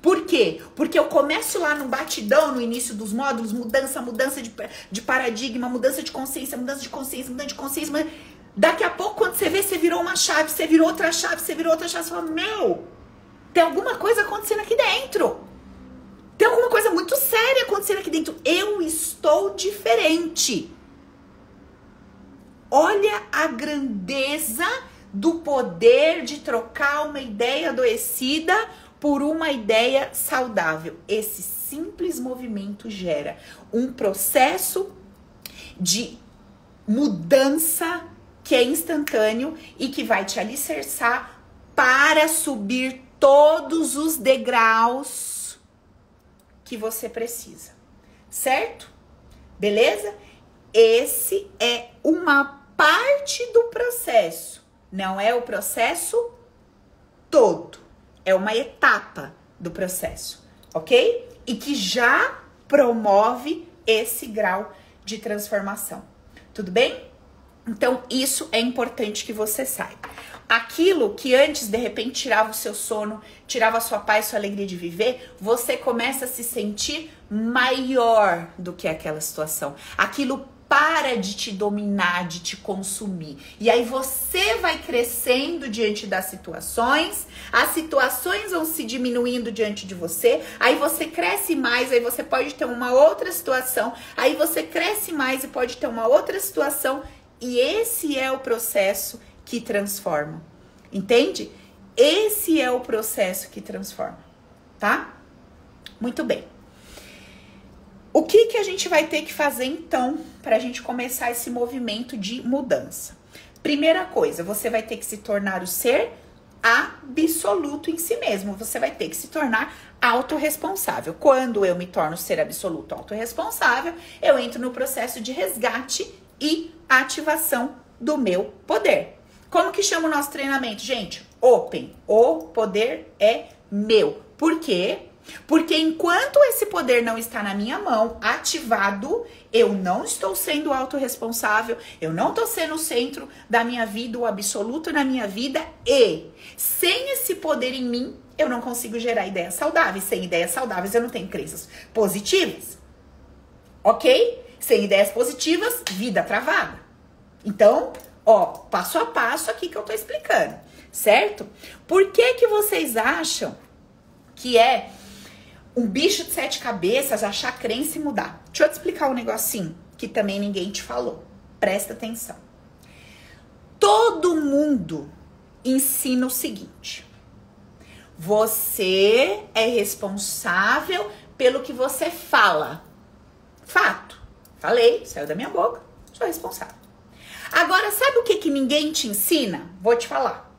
Por quê? Porque eu começo lá no batidão, no início dos módulos, mudança, mudança de, de paradigma, mudança de consciência, mudança de consciência, mudança de consciência. Mas daqui a pouco, quando você vê, você virou uma chave, você virou outra chave, você virou outra chave, você fala, meu, tem alguma coisa acontecendo aqui dentro. Tem alguma coisa muito séria acontecendo aqui dentro. Eu estou diferente. Olha a grandeza do poder de trocar uma ideia adoecida por uma ideia saudável. Esse simples movimento gera um processo de mudança que é instantâneo e que vai te alicerçar para subir todos os degraus que você precisa, certo? Beleza? Esse é uma parte do processo, não é o processo todo, é uma etapa do processo, ok? E que já promove esse grau de transformação. Tudo bem? Então, isso é importante que você saiba aquilo que antes de repente tirava o seu sono, tirava a sua paz, sua alegria de viver, você começa a se sentir maior do que aquela situação. Aquilo para de te dominar, de te consumir. E aí você vai crescendo diante das situações, as situações vão se diminuindo diante de você, aí você cresce mais, aí você pode ter uma outra situação, aí você cresce mais e pode ter uma outra situação, e esse é o processo que transformam. Entende? Esse é o processo que transforma, tá? Muito bem. O que que a gente vai ter que fazer então para a gente começar esse movimento de mudança? Primeira coisa, você vai ter que se tornar o ser absoluto em si mesmo. Você vai ter que se tornar autorresponsável. Quando eu me torno ser absoluto autorresponsável, eu entro no processo de resgate e ativação do meu poder. Como que chama o nosso treinamento, gente? Open. O poder é meu. Por quê? Porque enquanto esse poder não está na minha mão, ativado, eu não estou sendo autorresponsável, eu não estou sendo o centro da minha vida, o absoluto na minha vida, e sem esse poder em mim, eu não consigo gerar ideias saudáveis. Sem ideias saudáveis, eu não tenho crenças positivas. Ok? Sem ideias positivas, vida travada. Então, Ó, passo a passo aqui que eu tô explicando, certo? Por que que vocês acham que é um bicho de sete cabeças achar crença e mudar? Deixa eu te explicar um negocinho que também ninguém te falou. Presta atenção. Todo mundo ensina o seguinte: você é responsável pelo que você fala. Fato. Falei, saiu da minha boca, sou responsável. Agora, sabe o que, que ninguém te ensina? Vou te falar.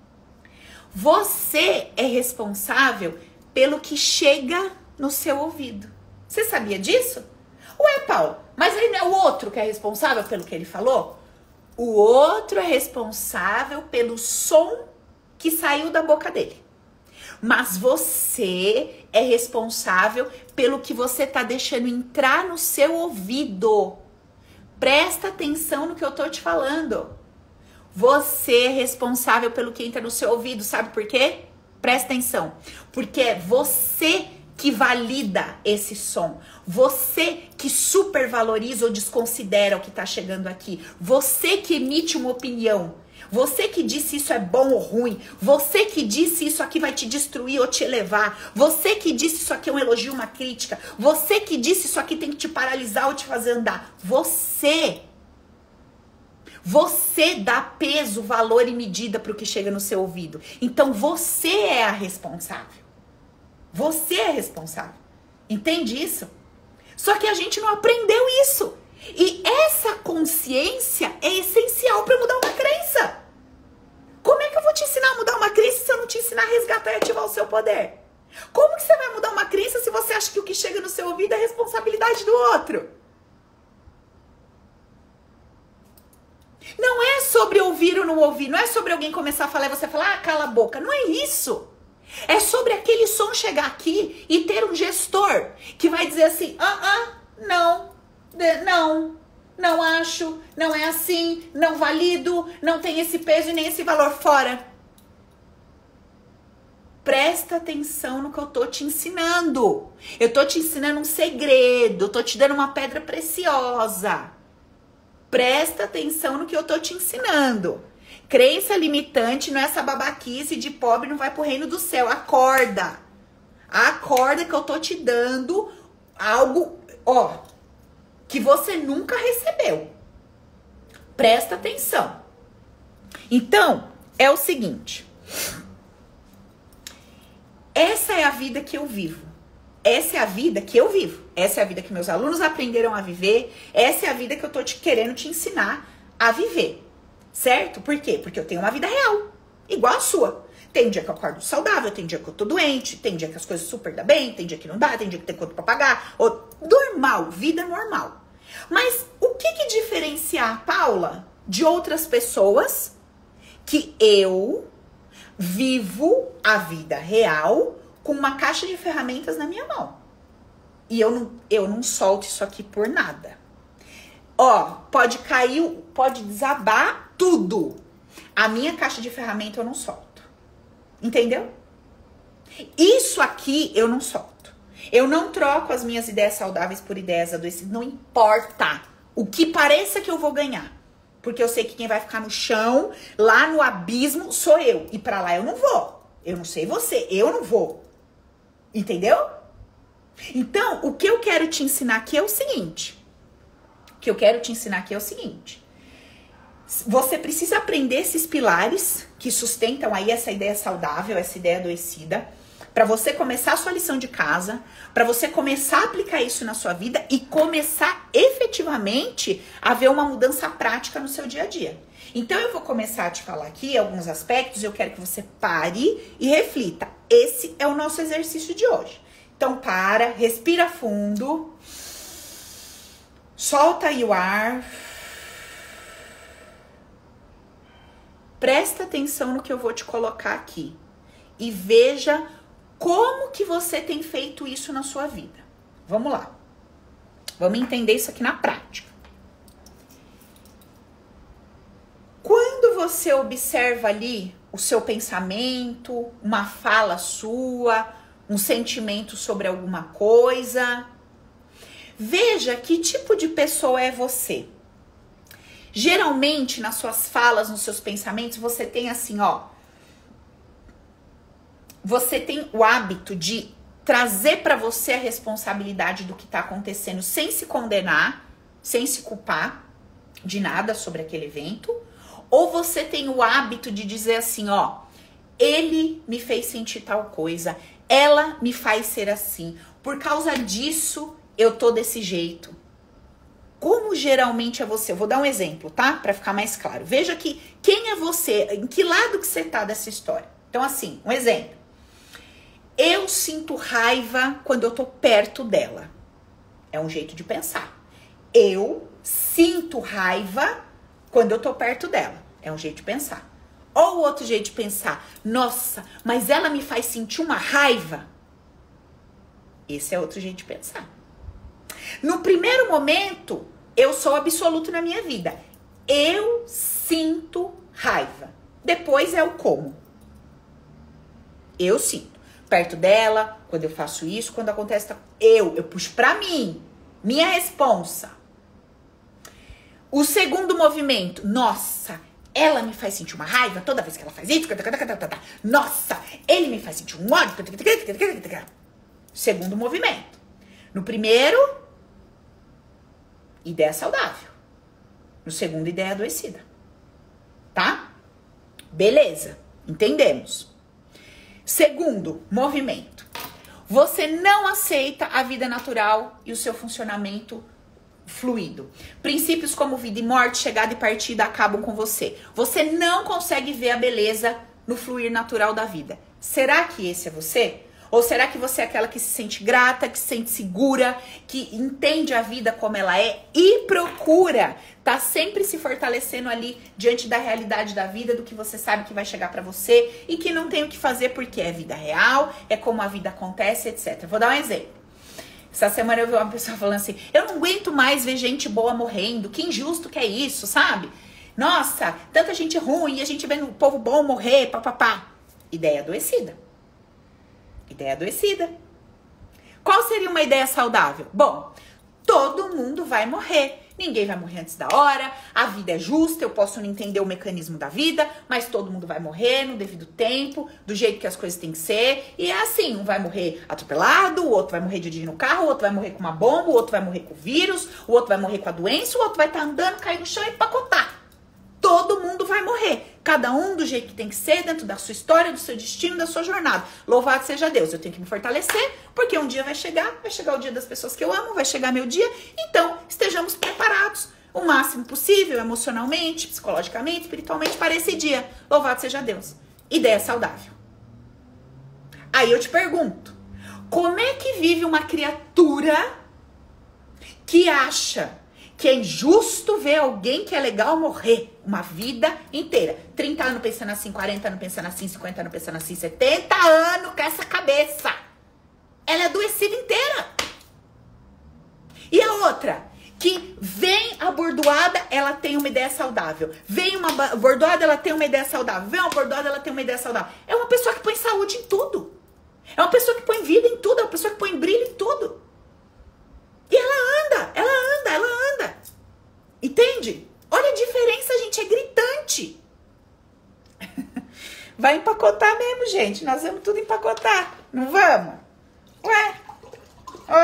Você é responsável pelo que chega no seu ouvido. Você sabia disso? Ué, Paulo, mas aí não é o outro que é responsável pelo que ele falou? O outro é responsável pelo som que saiu da boca dele. Mas você é responsável pelo que você tá deixando entrar no seu ouvido. Presta atenção no que eu tô te falando. Você é responsável pelo que entra no seu ouvido, sabe por quê? Presta atenção. Porque é você que valida esse som. Você que supervaloriza ou desconsidera o que está chegando aqui. Você que emite uma opinião. Você que disse isso é bom ou ruim. Você que disse isso aqui vai te destruir ou te elevar. Você que disse isso aqui é um elogio, uma crítica. Você que disse isso aqui tem que te paralisar ou te fazer andar. Você. Você dá peso, valor e medida para o que chega no seu ouvido. Então você é a responsável. Você é responsável. Entende isso? Só que a gente não aprendeu isso. E essa consciência é essencial para mudar uma crença. Como é que eu vou te ensinar a mudar uma crença se eu não te ensinar a resgatar e ativar o seu poder? Como que você vai mudar uma crença se você acha que o que chega no seu ouvido é responsabilidade do outro? Não é sobre ouvir ou não ouvir, não é sobre alguém começar a falar e você falar, ah, cala a boca. Não é isso. É sobre aquele som chegar aqui e ter um gestor que vai dizer assim: ah, ah, não, não, não acho, não é assim, não valido, não tem esse peso e nem esse valor fora. Presta atenção no que eu tô te ensinando. Eu tô te ensinando um segredo, tô te dando uma pedra preciosa. Presta atenção no que eu tô te ensinando. Crença limitante não é essa babaquice de pobre não vai pro reino do céu. Acorda. Acorda que eu tô te dando algo, ó, que você nunca recebeu. Presta atenção. Então, é o seguinte. Essa é a vida que eu vivo. Essa é a vida que eu vivo. Essa é a vida que meus alunos aprenderam a viver. Essa é a vida que eu tô te querendo te ensinar a viver. Certo? Por quê? Porque eu tenho uma vida real, igual a sua. Tem dia que eu acordo saudável, tem dia que eu tô doente, tem dia que as coisas super dão bem, tem dia que não dá, tem dia que tem conta pra pagar. Ou, normal, vida normal. Mas o que que diferencia a Paula de outras pessoas que eu vivo a vida real com uma caixa de ferramentas na minha mão? E eu não, eu não solto isso aqui por nada. Ó, pode cair, pode desabar tudo. A minha caixa de ferramenta eu não solto. Entendeu? Isso aqui eu não solto. Eu não troco as minhas ideias saudáveis por ideias adoecidas. Não importa o que pareça que eu vou ganhar. Porque eu sei que quem vai ficar no chão, lá no abismo, sou eu. E para lá eu não vou. Eu não sei você, eu não vou. Entendeu? Então, o que eu quero te ensinar aqui é o seguinte que eu quero te ensinar aqui é o seguinte. Você precisa aprender esses pilares que sustentam aí essa ideia saudável, essa ideia adoecida, para você começar a sua lição de casa, para você começar a aplicar isso na sua vida e começar efetivamente a ver uma mudança prática no seu dia a dia. Então eu vou começar a te falar aqui alguns aspectos, eu quero que você pare e reflita. Esse é o nosso exercício de hoje. Então para, respira fundo. Solta aí o ar. Presta atenção no que eu vou te colocar aqui e veja como que você tem feito isso na sua vida. Vamos lá. Vamos entender isso aqui na prática. Quando você observa ali o seu pensamento, uma fala sua, um sentimento sobre alguma coisa, Veja que tipo de pessoa é você. Geralmente, nas suas falas, nos seus pensamentos, você tem assim, ó. Você tem o hábito de trazer para você a responsabilidade do que tá acontecendo sem se condenar, sem se culpar de nada sobre aquele evento, ou você tem o hábito de dizer assim, ó, ele me fez sentir tal coisa, ela me faz ser assim. Por causa disso, eu tô desse jeito. Como geralmente é você? Eu vou dar um exemplo, tá? Para ficar mais claro. Veja que quem é você, em que lado que você tá dessa história. Então assim, um exemplo. Eu sinto raiva quando eu tô perto dela. É um jeito de pensar. Eu sinto raiva quando eu tô perto dela. É um jeito de pensar. Ou outro jeito de pensar. Nossa, mas ela me faz sentir uma raiva. Esse é outro jeito de pensar. No primeiro momento, eu sou absoluto na minha vida. Eu sinto raiva. Depois é o como. Eu sinto. Perto dela, quando eu faço isso, quando acontece. Eu, eu puxo pra mim. Minha responsa. O segundo movimento. Nossa, ela me faz sentir uma raiva toda vez que ela faz isso. Nossa, ele me faz sentir um ódio. Segundo movimento. No primeiro, ideia saudável. No segundo, ideia adoecida. Tá? Beleza. Entendemos. Segundo, movimento. Você não aceita a vida natural e o seu funcionamento fluido. Princípios como vida e morte, chegada e partida acabam com você. Você não consegue ver a beleza no fluir natural da vida. Será que esse é você? Ou será que você é aquela que se sente grata, que se sente segura, que entende a vida como ela é e procura tá sempre se fortalecendo ali diante da realidade da vida, do que você sabe que vai chegar para você e que não tem o que fazer porque é vida real, é como a vida acontece, etc. Vou dar um exemplo. Essa semana eu vi uma pessoa falando assim: eu não aguento mais ver gente boa morrendo, que injusto que é isso, sabe? Nossa, tanta gente ruim e a gente vendo o povo bom morrer, papapá. Ideia adoecida. Ideia adoecida. Qual seria uma ideia saudável? Bom, todo mundo vai morrer. Ninguém vai morrer antes da hora, a vida é justa, eu posso não entender o mecanismo da vida, mas todo mundo vai morrer no devido tempo, do jeito que as coisas têm que ser. E é assim, um vai morrer atropelado, o outro vai morrer dirigindo o carro, o outro vai morrer com uma bomba, o outro vai morrer com vírus, o outro vai morrer com a doença, o outro vai estar tá andando, cair no chão e pacotar. Todo mundo vai morrer. Cada um do jeito que tem que ser, dentro da sua história, do seu destino, da sua jornada. Louvado seja Deus. Eu tenho que me fortalecer, porque um dia vai chegar, vai chegar o dia das pessoas que eu amo, vai chegar meu dia. Então, estejamos preparados o máximo possível, emocionalmente, psicologicamente, espiritualmente, para esse dia. Louvado seja Deus. Ideia saudável. Aí eu te pergunto: como é que vive uma criatura que acha que é injusto ver alguém que é legal morrer uma vida inteira. 30 anos pensando assim, 40 anos pensando assim, 50 anos pensando assim, 70 anos com essa cabeça. Ela é adoecida inteira. E a outra? Que vem a bordoada, ela tem uma ideia saudável. Vem uma bordoada, ela tem uma ideia saudável. Vem uma bordoada, ela tem uma ideia saudável. É uma pessoa que põe saúde em tudo. É uma pessoa que põe vida em tudo. É uma pessoa que põe brilho em tudo. E ela anda, ela anda, ela anda. Entende? Olha a diferença, gente, é gritante. Vai empacotar mesmo, gente. Nós vamos tudo empacotar. Não vamos? Ué?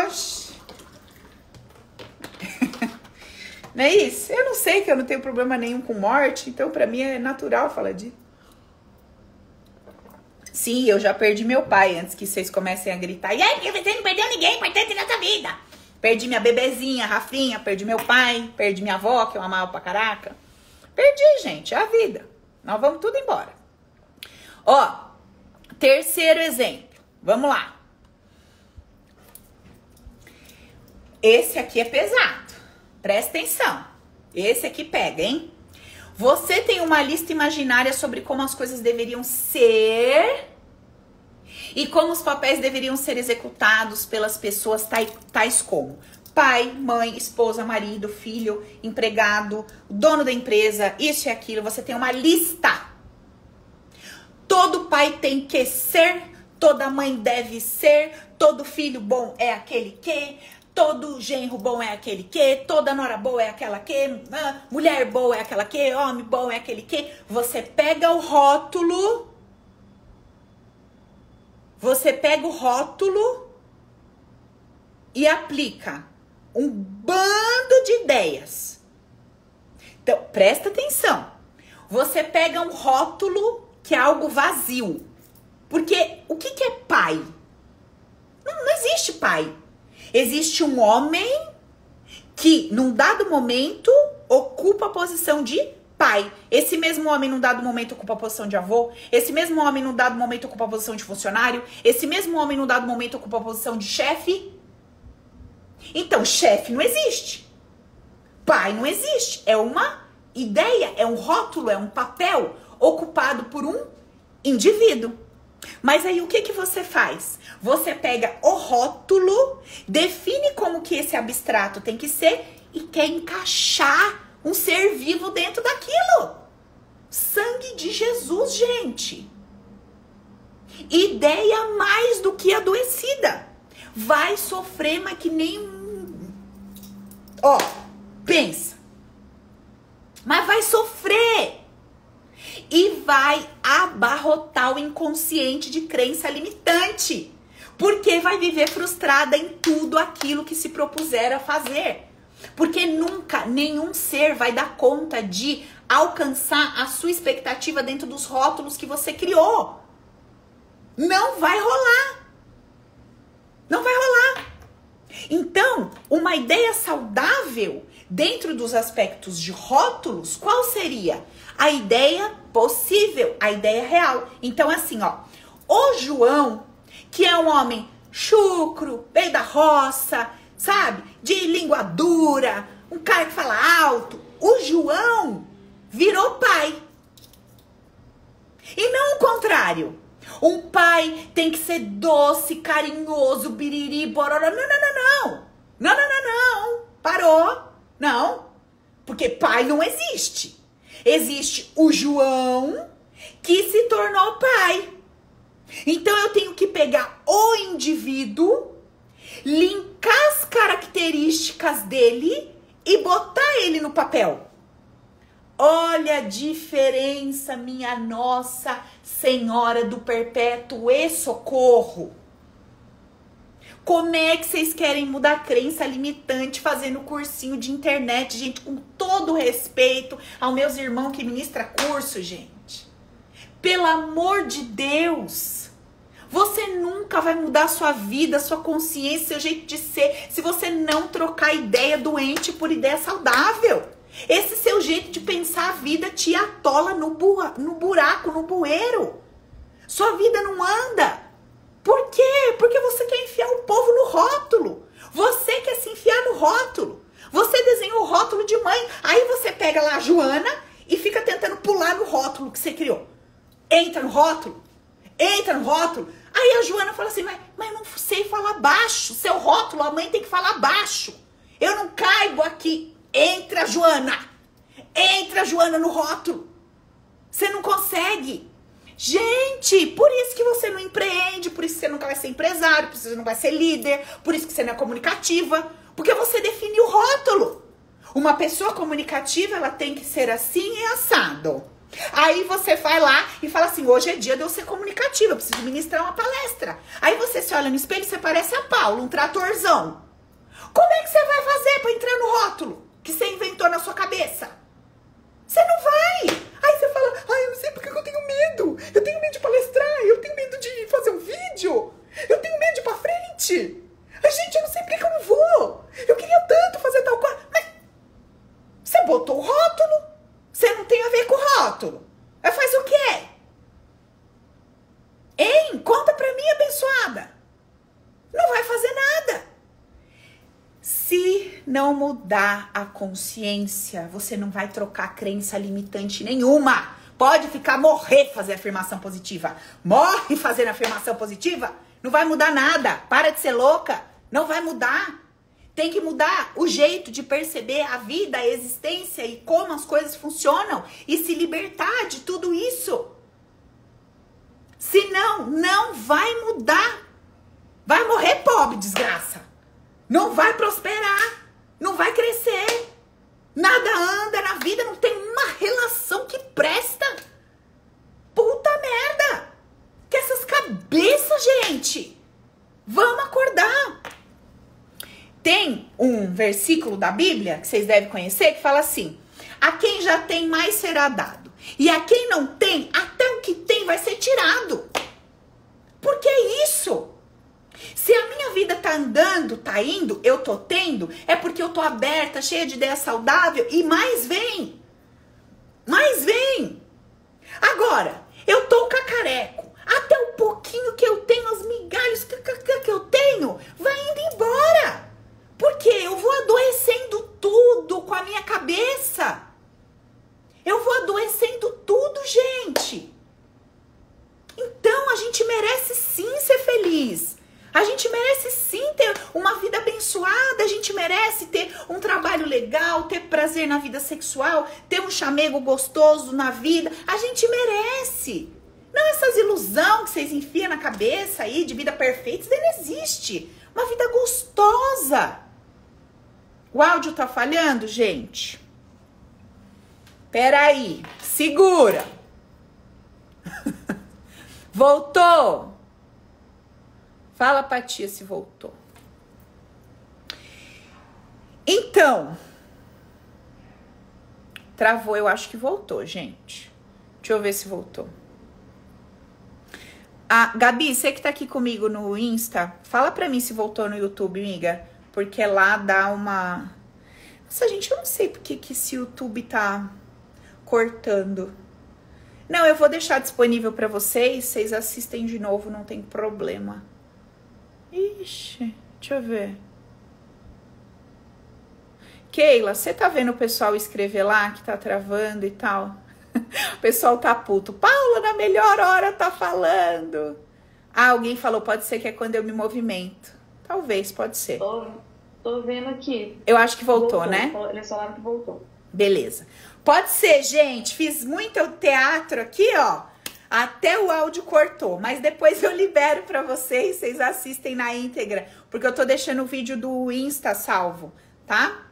Oxi. Não é isso? Eu não sei que eu não tenho problema nenhum com morte, então para mim é natural falar disso. Sim, eu já perdi meu pai antes que vocês comecem a gritar. E aí, você não perdeu ninguém importante nessa vida. Perdi minha bebezinha, Rafinha, perdi meu pai, perdi minha avó, que eu amava pra caraca. Perdi, gente, é a vida. Nós vamos tudo embora. Ó, terceiro exemplo. Vamos lá. Esse aqui é pesado. Presta atenção. Esse aqui pega, hein? Você tem uma lista imaginária sobre como as coisas deveriam ser e como os papéis deveriam ser executados pelas pessoas tais como pai, mãe, esposa, marido, filho, empregado, dono da empresa, isso e aquilo. Você tem uma lista. Todo pai tem que ser, toda mãe deve ser, todo filho bom é aquele que, todo genro bom é aquele que, toda nora boa é aquela que, mulher boa é aquela que, homem bom é aquele que. Você pega o rótulo você pega o rótulo e aplica um bando de ideias. Então, presta atenção. Você pega um rótulo que é algo vazio. Porque o que, que é pai? Não, não existe pai. Existe um homem que, num dado momento, ocupa a posição de pai. Esse mesmo homem, num dado momento, ocupa a posição de avô. Esse mesmo homem, num dado momento, ocupa a posição de funcionário. Esse mesmo homem, num dado momento, ocupa a posição de chefe. Então, chefe não existe. Pai não existe. É uma ideia, é um rótulo, é um papel ocupado por um indivíduo. Mas aí o que que você faz? Você pega o rótulo, define como que esse abstrato tem que ser e quer encaixar um ser vivo dentro daquilo. Sangue de Jesus, gente. Ideia mais do que adoecida. Vai sofrer, mas que nem. Ó, pensa. Mas vai sofrer. e vai abarrotar o inconsciente de crença limitante. Porque vai viver frustrada em tudo aquilo que se propuser a fazer. Porque nunca nenhum ser vai dar conta de alcançar a sua expectativa dentro dos rótulos que você criou. Não vai rolar. Não vai rolar. Então, uma ideia saudável dentro dos aspectos de rótulos, qual seria? A ideia possível, a ideia real. Então, assim, ó, o João, que é um homem chucro, veio da roça, sabe? De língua dura, um cara que fala alto. O João virou pai. E não o contrário. Um pai tem que ser doce, carinhoso, biriri, bororó. Não, não, não, não. Não, não, não, não. Parou. Não. Porque pai não existe. Existe o João que se tornou pai. Então eu tenho que pegar o indivíduo, linkar as características dele e botar ele no papel. Olha a diferença, minha Nossa Senhora do Perpétuo e Socorro. Como é que vocês querem mudar a crença limitante fazendo cursinho de internet, gente, com todo respeito aos meus irmãos que ministra curso, gente? Pelo amor de Deus. Você nunca vai mudar a sua vida, sua consciência, seu jeito de ser, se você não trocar ideia doente por ideia saudável. Esse seu jeito de pensar a vida te atola no, bu no buraco, no bueiro. Sua vida não anda. Por quê? Porque você quer enfiar o povo no rótulo. Você quer se enfiar no rótulo. Você desenhou o rótulo de mãe. Aí você pega lá a Joana e fica tentando pular no rótulo que você criou. Entra no rótulo. Entra no rótulo. Aí a Joana fala assim: mas, mas eu não sei falar baixo. Seu rótulo, a mãe tem que falar baixo. Eu não caibo aqui. Entra, Joana! Entra, Joana, no rótulo. Você não consegue. Gente, por isso que você não empreende, por isso que você nunca vai ser empresário, por isso que você não vai ser líder, por isso que você não é comunicativa, porque você definiu o rótulo. Uma pessoa comunicativa, ela tem que ser assim e assado. Aí você vai lá e fala assim: hoje é dia de eu ser comunicativa, eu preciso ministrar uma palestra. Aí você se olha no espelho e você parece a Paulo, um tratorzão. Como é que você vai fazer para entrar no rótulo? que você inventou na sua cabeça. Você não vai. Aí você fala, ai, eu não sei porque eu tenho medo. Eu tenho medo de palestrar, eu tenho medo de fazer um vídeo. Eu tenho medo de ir pra frente. Ai, gente, eu não sei porque eu não vou. Eu queria tanto fazer tal coisa. Mas você botou o rótulo. Você não tem a ver com o rótulo. Aí faz o quê? Hein? Conta pra mim, abençoada. Não vai fazer nada. Se não mudar a consciência, você não vai trocar crença limitante nenhuma. Pode ficar morrer fazer afirmação positiva. Morre fazendo afirmação positiva, não vai mudar nada. Para de ser louca, não vai mudar. Tem que mudar o jeito de perceber a vida, a existência e como as coisas funcionam e se libertar de tudo isso. Senão, não vai mudar. Vai morrer pobre, desgraça não vai prosperar, não vai crescer. Nada anda na vida, não tem uma relação que presta. Puta merda! Que essas cabeças, gente! Vamos acordar! Tem um versículo da Bíblia que vocês devem conhecer que fala assim: A quem já tem mais será dado, e a quem não tem, até o que tem vai ser tirado. Por que isso? Se a minha vida tá andando, tá indo, eu tô tendo, é porque eu tô aberta, cheia de ideia saudável e mais vem. Mais vem. Agora, eu tô cacareco. Até o pouquinho que eu tenho, as migalhas que eu tenho, vai indo embora. Porque eu vou adoecendo tudo com a minha cabeça. Eu vou adoecendo tudo, gente. Então a gente merece sim ser feliz. A gente merece sim ter uma vida abençoada, a gente merece ter um trabalho legal, ter prazer na vida sexual, ter um chamego gostoso na vida. A gente merece. Não essas ilusão que vocês enfiam na cabeça aí de vida perfeita, isso não existe. Uma vida gostosa. O áudio tá falhando, gente? Peraí, segura. voltou! Fala pra tia se voltou. Então, travou, eu acho que voltou, gente. Deixa eu ver se voltou. Ah, Gabi, você que tá aqui comigo no Insta, fala pra mim se voltou no YouTube, amiga. Porque lá dá uma. Nossa, gente, eu não sei porque que esse YouTube tá cortando. Não, eu vou deixar disponível para vocês, vocês assistem de novo, não tem problema. Ixi, deixa eu ver. Keila, você tá vendo o pessoal escrever lá que tá travando e tal? o pessoal tá puto. Paula, na melhor hora tá falando. Ah, alguém falou, pode ser que é quando eu me movimento. Talvez, pode ser. Tô, tô vendo aqui. Eu acho que voltou, voltou né? Eles falaram que voltou. Beleza. Pode ser, gente. Fiz muito teatro aqui, ó. Até o áudio cortou, mas depois eu libero para vocês, vocês assistem na íntegra, porque eu tô deixando o vídeo do Insta salvo, tá?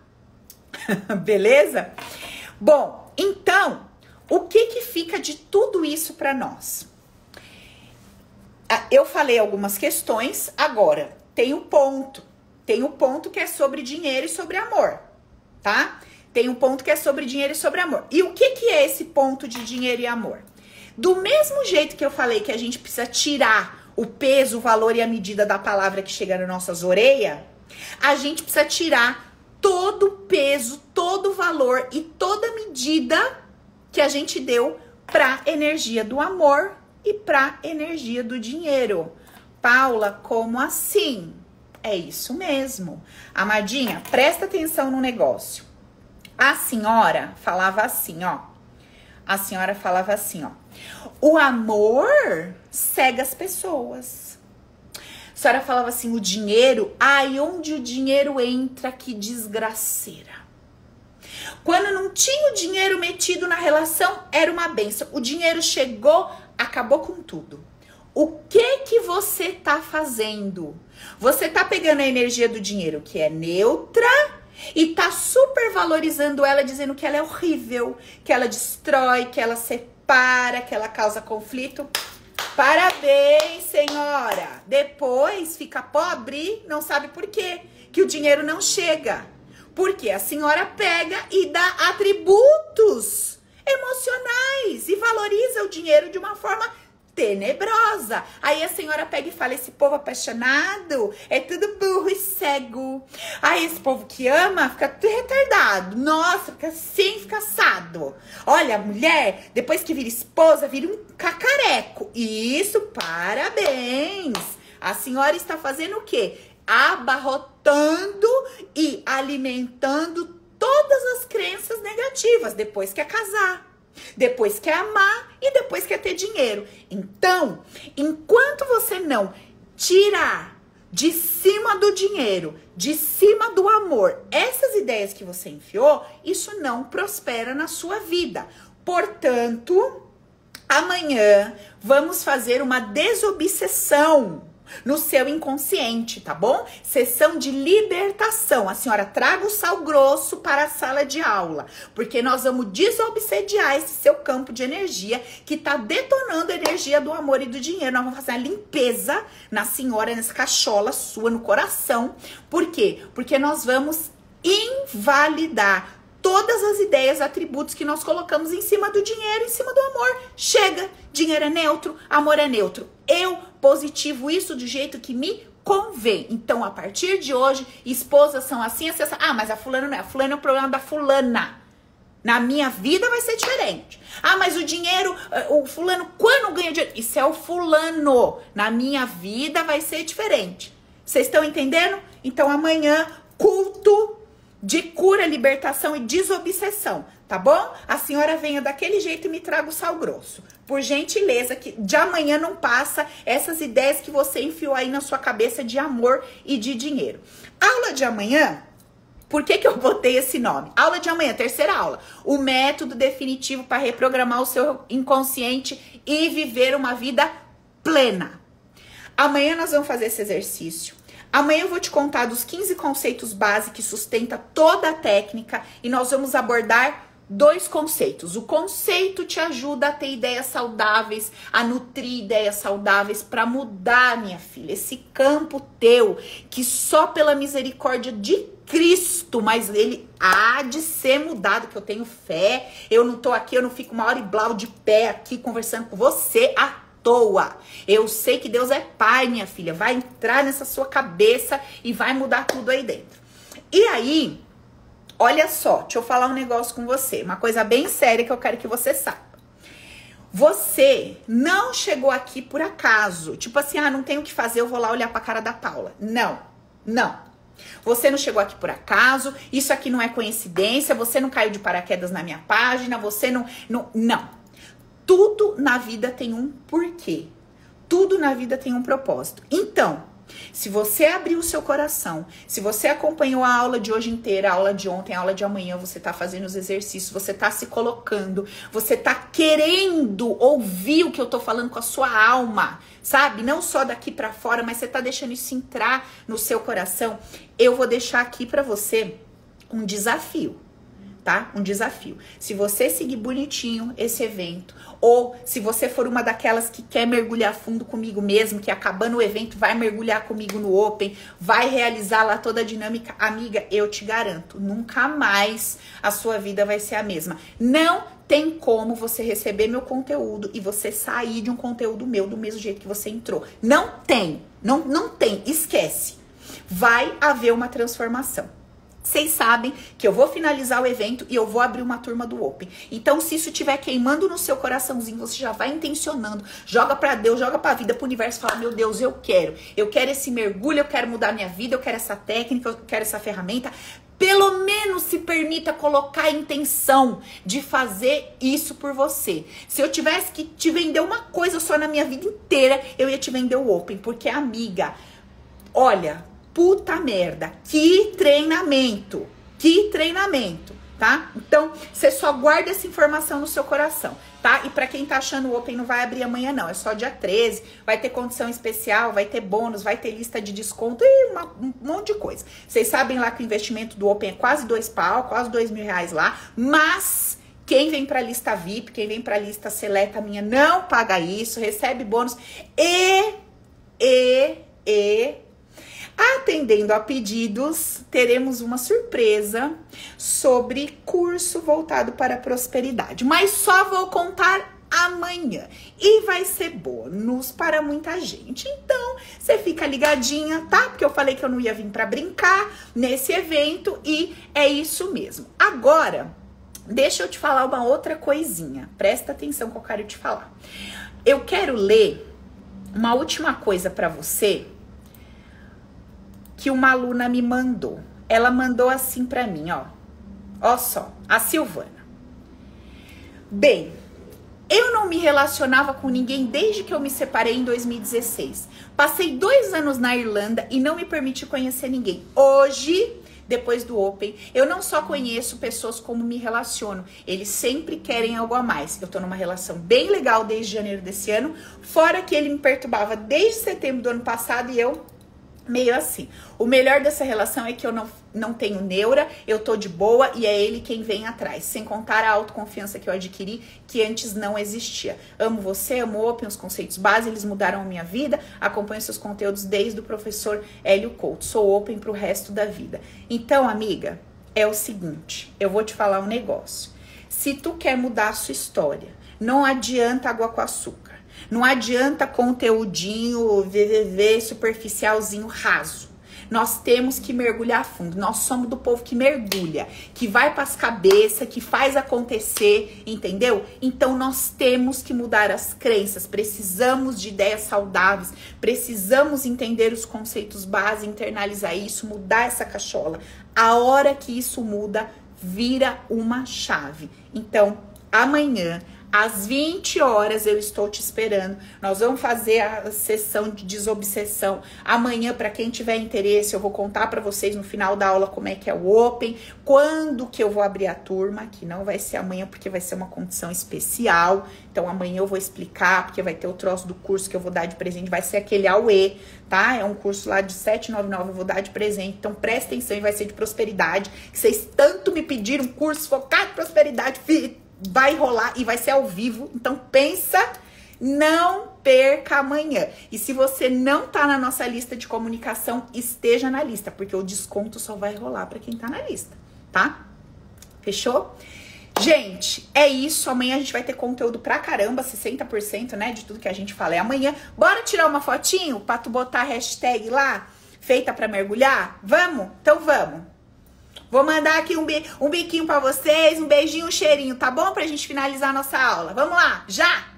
Beleza? Bom, então, o que que fica de tudo isso para nós? Ah, eu falei algumas questões, agora tem o ponto. Tem o ponto que é sobre dinheiro e sobre amor, tá? Tem um ponto que é sobre dinheiro e sobre amor. E o que que é esse ponto de dinheiro e amor? Do mesmo jeito que eu falei que a gente precisa tirar o peso, o valor e a medida da palavra que chega nas nossas orelhas, a gente precisa tirar todo o peso, todo o valor e toda a medida que a gente deu para energia do amor e para energia do dinheiro. Paula, como assim? É isso mesmo. Amadinha, presta atenção no negócio. A senhora falava assim, ó. A senhora falava assim, ó. O amor cega as pessoas. A senhora falava assim: o dinheiro, ai, onde o dinheiro entra, que desgraceira. Quando não tinha o dinheiro metido na relação, era uma benção. O dinheiro chegou, acabou com tudo. O que que você tá fazendo? Você tá pegando a energia do dinheiro que é neutra e tá super valorizando ela, dizendo que ela é horrível, que ela destrói, que ela separa, que ela causa conflito. Parabéns, senhora. Depois fica pobre, não sabe por quê, que o dinheiro não chega. Porque a senhora pega e dá atributos emocionais e valoriza o dinheiro de uma forma tenebrosa. Aí a senhora pega e fala: esse povo apaixonado é tudo burro e cego. Aí esse povo que ama fica tudo retardado. Nossa, fica assim, fica assado. Olha, a mulher, depois que vira esposa, vira um cacareco. Isso, parabéns. A senhora está fazendo o quê? Abarrotando e alimentando todas as crenças negativas depois que é casar depois quer amar e depois quer ter dinheiro. Então, enquanto você não tirar de cima do dinheiro, de cima do amor, essas ideias que você enfiou, isso não prospera na sua vida. Portanto, amanhã vamos fazer uma desobsessão no seu inconsciente, tá bom? Sessão de libertação. A senhora traga o sal grosso para a sala de aula, porque nós vamos desobsediar esse seu campo de energia que está detonando a energia do amor e do dinheiro. Nós vamos fazer uma limpeza na senhora, nessa cachola sua, no coração. Por quê? Porque nós vamos invalidar todas as ideias, atributos que nós colocamos em cima do dinheiro, em cima do amor. Chega, dinheiro é neutro, amor é neutro. Eu positivo isso do jeito que me convém. Então, a partir de hoje, esposas são assim, assim, assim. Ah, mas a fulana não é. A fulana é o problema da fulana. Na minha vida vai ser diferente. Ah, mas o dinheiro, eh, o fulano, quando ganha dinheiro? Isso é o fulano. Na minha vida vai ser diferente. Vocês estão entendendo? Então, amanhã, culto de cura, libertação e desobsessão, tá bom? A senhora venha daquele jeito e me traga o sal grosso. Por gentileza, que de amanhã não passa essas ideias que você enfiou aí na sua cabeça de amor e de dinheiro. Aula de amanhã, por que, que eu botei esse nome? Aula de amanhã, terceira aula. O método definitivo para reprogramar o seu inconsciente e viver uma vida plena. Amanhã nós vamos fazer esse exercício. Amanhã eu vou te contar dos 15 conceitos base que sustenta toda a técnica e nós vamos abordar dois conceitos. O conceito te ajuda a ter ideias saudáveis, a nutrir ideias saudáveis para mudar, minha filha, esse campo teu que só pela misericórdia de Cristo, mas ele há de ser mudado, que eu tenho fé. Eu não tô aqui, eu não fico uma hora e blau de pé aqui conversando com você à toa. Eu sei que Deus é pai, minha filha, vai entrar nessa sua cabeça e vai mudar tudo aí dentro. E aí, Olha só, deixa eu falar um negócio com você, uma coisa bem séria que eu quero que você saiba. Você não chegou aqui por acaso, tipo assim, ah, não tenho o que fazer, eu vou lá olhar pra cara da Paula. Não, não. Você não chegou aqui por acaso, isso aqui não é coincidência, você não caiu de paraquedas na minha página, você não. Não. não. Tudo na vida tem um porquê. Tudo na vida tem um propósito. Então, se você abriu o seu coração, se você acompanhou a aula de hoje inteira, a aula de ontem, a aula de amanhã, você está fazendo os exercícios, você está se colocando, você está querendo ouvir o que eu estou falando com a sua alma, sabe? Não só daqui para fora, mas você está deixando isso entrar no seu coração. Eu vou deixar aqui para você um desafio tá? Um desafio. Se você seguir bonitinho esse evento, ou se você for uma daquelas que quer mergulhar fundo comigo mesmo, que acabando o evento vai mergulhar comigo no Open, vai realizar lá toda a dinâmica, amiga, eu te garanto, nunca mais a sua vida vai ser a mesma. Não tem como você receber meu conteúdo e você sair de um conteúdo meu do mesmo jeito que você entrou. Não tem, não, não tem, esquece. Vai haver uma transformação. Vocês sabem que eu vou finalizar o evento e eu vou abrir uma turma do Open. Então, se isso estiver queimando no seu coraçãozinho, você já vai intencionando, joga para Deus, joga para a vida, para o universo, fala: "Meu Deus, eu quero. Eu quero esse mergulho, eu quero mudar minha vida, eu quero essa técnica, eu quero essa ferramenta". Pelo menos se permita colocar a intenção de fazer isso por você. Se eu tivesse que te vender uma coisa só na minha vida inteira, eu ia te vender o Open, porque amiga, olha, puta merda, que treinamento, que treinamento, tá? Então, você só guarda essa informação no seu coração, tá? E para quem tá achando o Open não vai abrir amanhã não, é só dia 13, vai ter condição especial, vai ter bônus, vai ter lista de desconto e uma, um monte de coisa. Vocês sabem lá que o investimento do Open é quase dois pau, quase dois mil reais lá, mas... Quem vem para a lista VIP, quem vem para a lista seleta minha, não paga isso, recebe bônus e, e, e Atendendo a pedidos, teremos uma surpresa sobre curso voltado para a prosperidade, mas só vou contar amanhã e vai ser bônus para muita gente. Então, você fica ligadinha, tá? Porque eu falei que eu não ia vir para brincar nesse evento e é isso mesmo. Agora, deixa eu te falar uma outra coisinha. Presta atenção que eu quero te falar. Eu quero ler uma última coisa para você que uma aluna me mandou. Ela mandou assim para mim, ó. Ó só, a Silvana. Bem, eu não me relacionava com ninguém desde que eu me separei em 2016. Passei dois anos na Irlanda e não me permiti conhecer ninguém. Hoje, depois do Open, eu não só conheço pessoas como me relaciono. Eles sempre querem algo a mais. Eu tô numa relação bem legal desde janeiro desse ano, fora que ele me perturbava desde setembro do ano passado e eu meio assim. O melhor dessa relação é que eu não, não tenho neura, eu tô de boa e é ele quem vem atrás. Sem contar a autoconfiança que eu adquiri, que antes não existia. Amo você, amo Open, os conceitos base, eles mudaram a minha vida. Acompanho seus conteúdos desde o professor Hélio Couto. Sou Open pro resto da vida. Então, amiga, é o seguinte, eu vou te falar um negócio. Se tu quer mudar a sua história, não adianta água com açúcar. Não adianta conteúdinho VVV superficialzinho raso. Nós temos que mergulhar fundo. Nós somos do povo que mergulha, que vai para as cabeças, que faz acontecer, entendeu? Então nós temos que mudar as crenças. Precisamos de ideias saudáveis, precisamos entender os conceitos base, internalizar isso, mudar essa cachola. A hora que isso muda, vira uma chave. Então, amanhã Às 20 horas eu estou te esperando. Nós vamos fazer a sessão de desobsessão amanhã para quem tiver interesse. Eu vou contar para vocês no final da aula como é que é o Open, quando que eu vou abrir a turma, que não vai ser amanhã porque vai ser uma condição especial. Então amanhã eu vou explicar porque vai ter o troço do curso que eu vou dar de presente, vai ser aquele AUE, tá? É um curso lá de 799 eu vou dar de presente. Então presta atenção e vai ser de prosperidade. Vocês tanto me pediram curso focado em prosperidade, filho vai rolar e vai ser ao vivo. Então pensa, não perca amanhã. E se você não tá na nossa lista de comunicação, esteja na lista, porque o desconto só vai rolar para quem tá na lista, tá? Fechou? Gente, é isso. Amanhã a gente vai ter conteúdo pra caramba, 60%, né, de tudo que a gente fala é amanhã. Bora tirar uma fotinho pra tu botar a hashtag lá, feita para mergulhar? Vamos? Então vamos. Vou mandar aqui um, bi um biquinho para vocês, um beijinho, um cheirinho, tá bom? Pra gente finalizar a nossa aula. Vamos lá, já!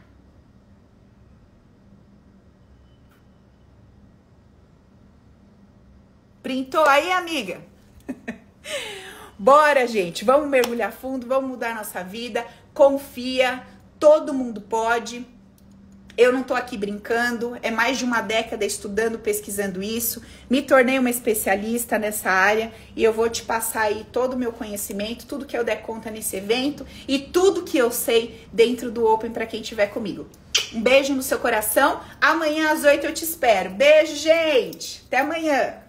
Printou aí, amiga? Bora, gente, vamos mergulhar fundo, vamos mudar nossa vida. Confia, todo mundo pode. Eu não tô aqui brincando, é mais de uma década estudando, pesquisando isso. Me tornei uma especialista nessa área e eu vou te passar aí todo o meu conhecimento, tudo que eu der conta nesse evento e tudo que eu sei dentro do Open para quem estiver comigo. Um beijo no seu coração. Amanhã às 8 eu te espero. Beijo, gente. Até amanhã.